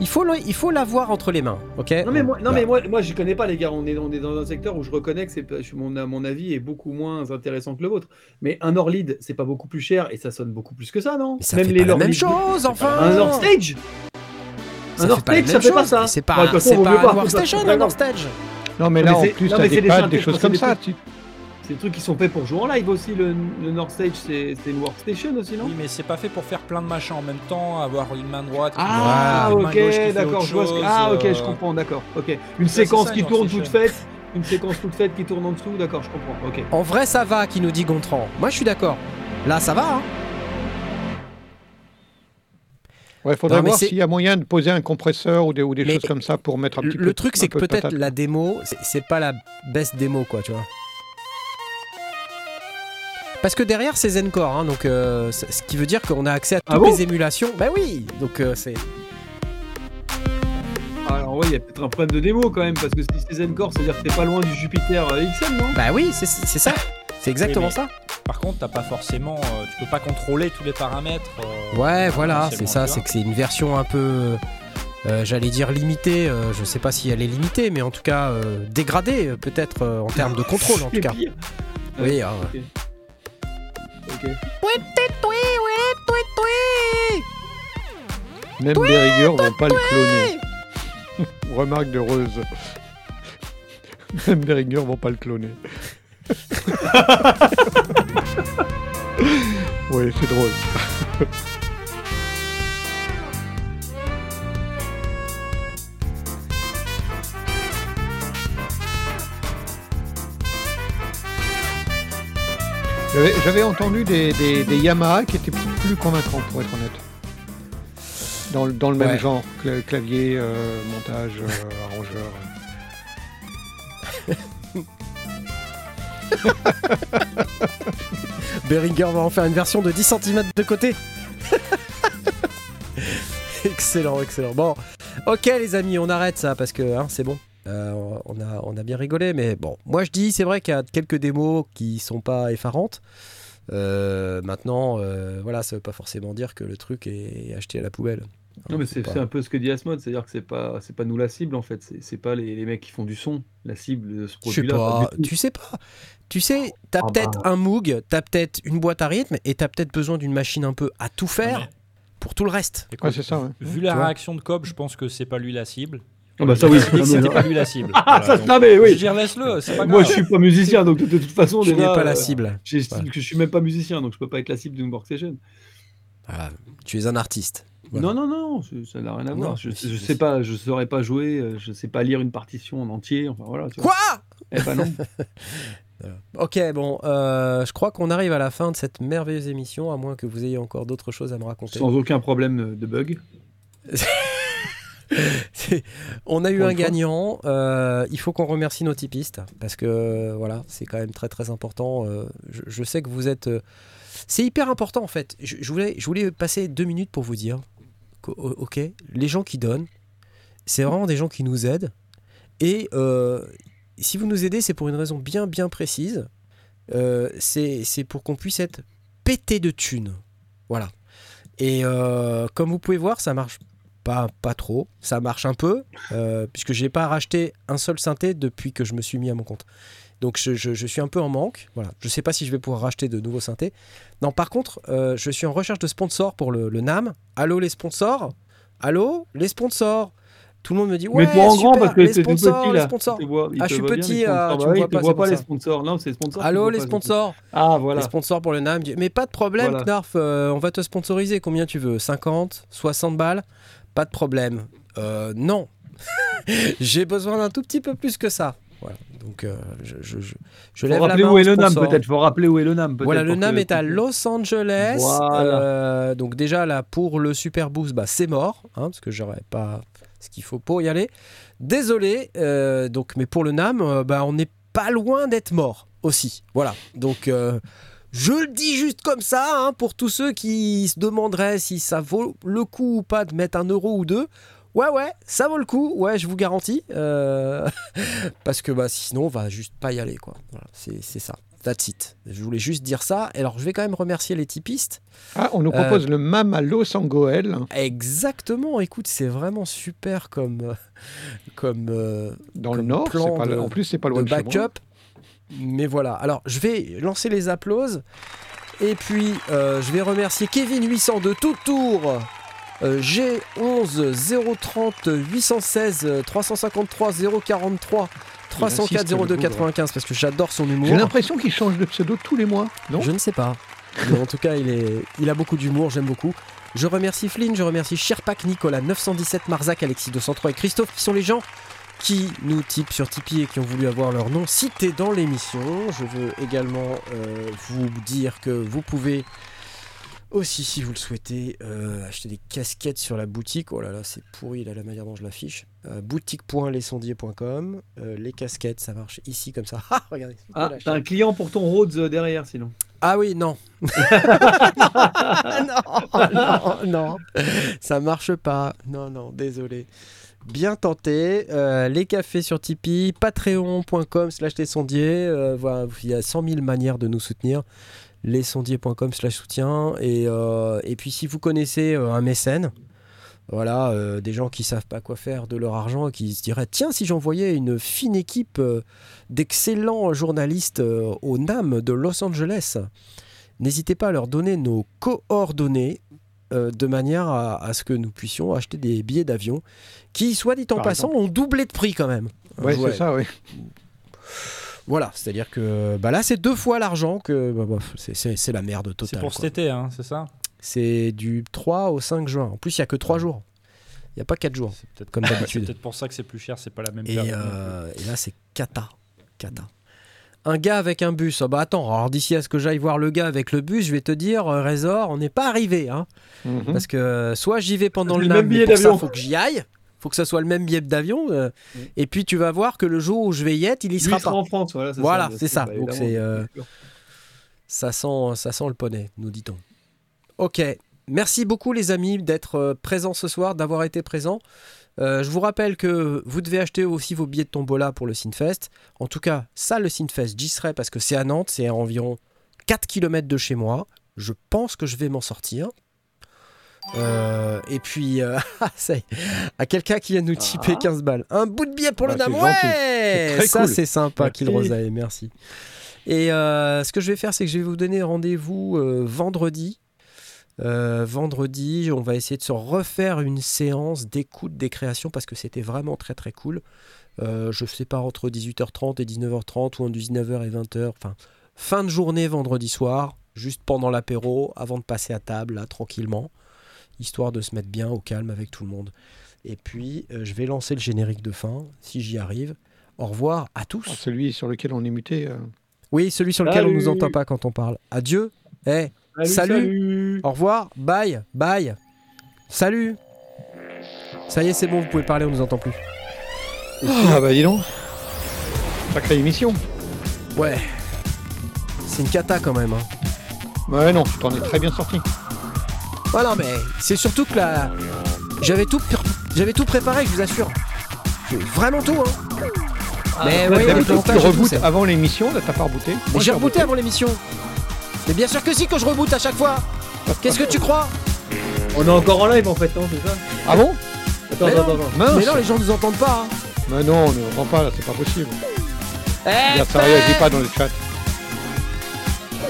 [SPEAKER 1] Il faut, il faut l'avoir entre les mains, ok?
[SPEAKER 3] Non mais moi, non mais moi, moi je connais pas les gars. On est, on est dans un secteur où je reconnais que c'est mon, mon avis est beaucoup moins intéressant que le vôtre. Mais un Orlid, c'est pas beaucoup plus cher et ça sonne beaucoup plus que ça, non?
[SPEAKER 1] Ça Même les pas la même chose, enfin.
[SPEAKER 3] Un Nord Stage. Un Nord Stage, ça fait pas ça.
[SPEAKER 1] C'est pas, c'est pas un Workstation, un Nord Stage.
[SPEAKER 2] Non mais là en plus, t'as des pads, des choses comme ça
[SPEAKER 3] des trucs qui sont faits pour jouer en live aussi. Le, North Stage, c'est une workstation aussi, non?
[SPEAKER 4] Oui, mais c'est pas fait pour faire plein de machins en même temps, avoir une main droite.
[SPEAKER 3] Ah, ok, d'accord. Ah, ok, je comprends, d'accord. Ok, une séquence qui tourne toute faite. Une séquence toute faite qui tourne en dessous, d'accord, je comprends. Ok.
[SPEAKER 1] En vrai, ça va, qui nous dit Gontran. Moi, je suis d'accord. Là, ça va. Hein
[SPEAKER 2] Ouais, faudrait voir s'il y a moyen de poser un compresseur ou des, ou des choses comme ça pour mettre un petit
[SPEAKER 1] le
[SPEAKER 2] peu.
[SPEAKER 1] Le truc, c'est que peut-être la démo, c'est pas la best démo, quoi, tu vois. Parce que derrière c'est Zencore, hein, donc euh, ce qui veut dire qu'on a accès à ah toutes les émulations. Bah oui, donc euh, c'est.
[SPEAKER 3] Alors oui, il y a peut-être un problème de démo quand même, parce que si c'est Zencore, c'est-à-dire que t'es pas loin du Jupiter euh, XL, non?
[SPEAKER 1] Bah oui, c'est ça. C'est exactement ça.
[SPEAKER 4] Par contre, t'as pas forcément, tu peux pas contrôler tous les paramètres.
[SPEAKER 1] ouais, voilà, c'est ça. C'est que c'est une version un peu. j'allais dire limitée, je sais pas si elle est limitée, mais en tout cas dégradée peut-être en termes de contrôle en tout cas. Oui,
[SPEAKER 2] même Berriger va pas le cloner. *laughs* Remarque de Reuse. Même Berriger vont pas le cloner. *laughs* oui, c'est drôle. *laughs* J'avais entendu des, Yamaha qui étaient plus convaincants, pour être honnête. Dans, dans le même genre, clavier, euh, montage, euh, *laughs*
[SPEAKER 1] arrangeur. *laughs* Beringer va en faire une version de 10 cm de côté. *laughs* excellent, excellent. Bon, ok les amis, on arrête ça parce que hein, c'est bon. Euh, on, a, on a bien rigolé, mais bon, moi je dis, c'est vrai qu'il y a quelques démos qui sont pas effarantes. Euh, maintenant, euh, voilà, ça veut pas forcément dire que le truc est acheté à la poubelle.
[SPEAKER 3] Non, mais c'est un peu ce que dit Asmod, c'est-à-dire que c'est pas, c'est pas nous la cible en fait, c'est pas les, les, mecs qui font du son, la cible de ce produit-là.
[SPEAKER 1] Tu sais pas, tu sais, t'as as ah peut-être bah. un Moog, t'as peut-être une boîte à rythme et t'as peut-être besoin d'une machine un peu à tout faire. Pour tout le reste.
[SPEAKER 2] c'est ça,
[SPEAKER 4] Vu la réaction de Cobb, je pense que c'est pas lui la cible.
[SPEAKER 3] Ah bah ça oui,
[SPEAKER 4] c'était pas lui la cible. *laughs*
[SPEAKER 3] Ah, ça, non mais oui.
[SPEAKER 4] Je laisse-le, c'est pas grave.
[SPEAKER 3] Moi je suis pas musicien donc de, toute façon
[SPEAKER 1] je n'ai pas la cible.
[SPEAKER 3] J'estime que je suis même pas musicien donc je peux pas être la cible d'une workstation.
[SPEAKER 1] Ah, tu es un artiste.
[SPEAKER 3] Non non non, ça n'a rien à voir. je, je sais pas, je saurais pas jouer, euh, je sais pas lire une partition en entier, enfin voilà.
[SPEAKER 1] Quoi?
[SPEAKER 3] Eh ben non. *laughs*
[SPEAKER 1] Ok, bon, euh, je crois qu'on arrive à la fin de cette merveilleuse émission, à moins que vous ayez encore d'autres choses à me raconter.
[SPEAKER 3] Sans aucun problème de bug. *laughs* *laughs*
[SPEAKER 1] on a eu un gagnant. Euh, il faut qu'on remercie nos typistes parce que voilà, c'est quand même très très important. Euh, je, sais que vous êtes. Euh, c'est hyper important en fait. Je, voulais, je voulais passer deux minutes pour vous dire ok, les gens qui donnent, c'est vraiment des gens qui nous aident. Et si vous nous aidez, c'est pour une raison bien bien précise. c'est pour qu'on puisse être pété de thunes. Voilà. Et comme vous pouvez voir, ça marche pas, pas trop. Ça marche un peu, euh, puisque je n'ai pas racheté un seul synthé depuis que je me suis mis à mon compte. Donc je, suis un peu en manque. Voilà. Je ne sais pas si je vais pouvoir racheter de nouveaux synthés. Non, par contre, euh, je suis en recherche de sponsors pour le, NAM. Allô les sponsors? Allô les sponsors? Tout le monde me dit ouais,
[SPEAKER 3] mais en grand parce que
[SPEAKER 1] c'est
[SPEAKER 3] petit là.
[SPEAKER 1] Les sponsors. ah, je suis petit, ah, tu vois pas,
[SPEAKER 3] vois pas les sponsors. Non, c'est les sponsors.
[SPEAKER 1] Allô les sponsors.
[SPEAKER 3] Ah voilà.
[SPEAKER 1] Les sponsors pour le NAM. Mais pas de problème, Knarf. Euh, on va te sponsoriser. Combien tu veux? 50, 60 balles? Pas de problème. Euh, non, *laughs* j'ai besoin d'un tout petit peu plus que ça. Voilà. Donc, euh, je, je, je, je lève la main.
[SPEAKER 3] Où est le NAM peut-être. Faut rappeler où est le NAM.
[SPEAKER 1] Voilà, le NAM est à Los Angeles. Euh, donc déjà là, pour le Super Boost, bah, c'est mort, hein, parce que j'aurais pas ce qu'il faut pour y aller. Désolé. donc, mais pour le NAM, bah, on n'est pas loin d'être mort aussi. Voilà. Donc je le dis juste comme ça, hein, pour tous ceux qui se demanderaient si ça vaut le coup ou pas de mettre un euro ou deux. Ouais, ouais, ça vaut le coup, ouais, je vous garantis. Euh, *laughs* parce que bah, sinon, on va juste pas y aller, quoi. Voilà, c'est ça. That's it. Je voulais juste dire ça. Et alors, je vais quand même remercier les typistes.
[SPEAKER 2] Ah, on nous propose le Mamalo Sangoel.
[SPEAKER 1] Exactement. Écoute, c'est vraiment super comme. comme
[SPEAKER 2] Dans le Nord, pas en plus, c'est pas loin de,
[SPEAKER 1] backup. Mais voilà. Alors, je vais lancer les applauses. Et puis, je vais remercier Kevin 800 de tout tour G11 030 816 353 043 304 02 95 parce que j'adore son humour.
[SPEAKER 2] J'ai l'impression qu'il change de pseudo tous les mois, non?
[SPEAKER 1] Je ne sais pas. Mais en tout cas, il, est, il a beaucoup d'humour, j'aime beaucoup. Je remercie Flynn, je remercie Sherpak, Nicolas, 917, Marzac, Alexis 203 et Christophe qui sont les gens qui nous typent sur Tipeee et qui ont voulu avoir leur nom cité dans l'émission. Je veux également euh, vous dire que vous pouvez aussi, si vous le souhaitez, euh, acheter des casquettes sur la boutique. Oh là là, c'est pourri là, la manière dont je l'affiche. Euh, boutique.lesondiers.com. Euh, les casquettes, ça marche ici comme ça. *laughs* Ah, regardez.
[SPEAKER 3] Ah, t'as un client pour ton Rhodes derrière sinon.
[SPEAKER 1] Ah oui, non. *laughs* non, non, non. Ça marche pas. Non, non, désolé. Bien tenté. les cafés sur Tipeee, patreon.com slash sondiers. voilà, il y a 100 000 manières de nous soutenir lesondiers.com slash soutien. Et, euh, et puis si vous connaissez euh, un mécène, voilà, euh, des gens qui savent pas quoi faire de leur argent et qui se diraient tiens si j'envoyais une fine équipe d'excellents journalistes au NAM de Los Angeles, n'hésitez pas à leur donner nos coordonnées de manière à, ce que nous puissions acheter des billets d'avion qui, soit dit en passant, ont doublé de prix quand même.
[SPEAKER 2] Oui, c'est ça, oui.
[SPEAKER 1] Voilà, c'est-à-dire que bah là, c'est deux fois l'argent que. Bah, c'est la merde totale.
[SPEAKER 4] C'est pour cet été, hein, c'est ça?
[SPEAKER 1] C'est du 3 au 5 juin. En plus, il n'y a que 3 jours. Il n'y a pas 4 jours, peut-être comme *laughs* d'habitude.
[SPEAKER 4] c'est peut-être pour ça que c'est plus cher, c'est pas la même
[SPEAKER 1] et, euh, et là, c'est cata. Cata. Un gars avec un bus. Oh bah attends, alors d'ici à ce que j'aille voir le gars avec le bus, je vais te dire, euh, Résor, on n'est pas arrivé. Hein, mhm. Parce que euh, soit j'y vais pendant le, même billet d'avion, faut que j'y aille faut que ça soit le même billet d'avion. Euh, mm. Et puis tu vas voir que le jour où je vais y être, il y sera pas.
[SPEAKER 3] en France,
[SPEAKER 1] voilà, c'est ça. Donc c'est euh, ça sent ça sent le poney, nous dit-on. Ok, merci beaucoup les amis d'être présents ce soir, d'avoir été présents. Je vous rappelle que vous devez acheter aussi vos billets de tombola pour le Sinfest. En tout cas, ça, le Sinfest, j'y serai parce que c'est à Nantes, c'est à environ 4 km de chez moi. Je pense que je vais m'en sortir. Euh, et puis, euh, *laughs* à quelqu'un qui vient nous tiper 15 ah. balles. Un bout de billet pour le bah, dame. Ouais Ça, c'est sympa, Rosae, merci. Et euh, ce que je vais faire, c'est que je vais vous donner rendez-vous vendredi. Vendredi, on va essayer de se refaire une séance d'écoute des créations parce que c'était vraiment très très cool. je sais pas entre 18h30 et 19h30 ou entre 19h et 20h. Enfin, fin de journée vendredi soir, juste pendant l'apéro, avant de passer à table, là, tranquillement histoire de se mettre bien au calme avec tout le monde. Et puis, euh, je vais lancer le générique de fin, si j'y arrive. Au revoir à tous. Ah,
[SPEAKER 2] celui sur lequel on est muté. Euh.
[SPEAKER 1] Oui, celui sur lequel on nous entend pas quand on parle. Adieu. Eh, salut, Au revoir. Bye. Bye. Salut. Ça y est, c'est bon, vous pouvez parler, on nous entend plus.
[SPEAKER 2] Ah bah dis donc. Sacrée émission.
[SPEAKER 1] Ouais. C'est une cata quand même. Hein.
[SPEAKER 2] Ouais, non, tu t'en es très bien sorti.
[SPEAKER 1] Oh non, mais c'est surtout que là. J'avais tout, j'avais tout préparé, je vous assure. Vraiment tout, hein.
[SPEAKER 2] Ah, mais ouais, tu rebootes avant l'émission, t'as pas rebooté
[SPEAKER 1] Mais j'ai rebooté avant l'émission. Mais bien sûr que si, quand je reboot à chaque fois. Qu'est-ce que tu crois?
[SPEAKER 3] On est encore en live en fait, non, c'est ça?
[SPEAKER 2] Ah bon?
[SPEAKER 3] Attends, attends, attends.
[SPEAKER 1] Mais non, les gens nous entendent pas. Hein.
[SPEAKER 2] Mais non, on ne entend pas là, c'est pas possible. Eh, ça réagit pas dans le chat.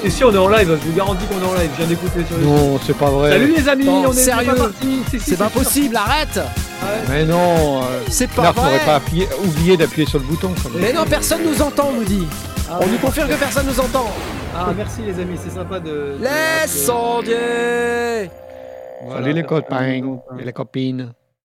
[SPEAKER 3] Et si on est en live, je vous garantis qu'on est en live. Je viens d'écouter sur
[SPEAKER 2] les. Non, c'est pas vrai.
[SPEAKER 3] Salut les amis, on est
[SPEAKER 1] sérieux. C'est pas possible, arrête.
[SPEAKER 2] Mais non.
[SPEAKER 1] Euh, c'est pas vrai.
[SPEAKER 2] pas oublié d'appuyer sur le bouton.
[SPEAKER 1] Mais non, personne nous entend, nous dit. Ah on nous confirme que personne nous entend.
[SPEAKER 3] Ah merci les amis, c'est sympa de.
[SPEAKER 1] Les sondiers.
[SPEAKER 2] Salut les copains et les copines.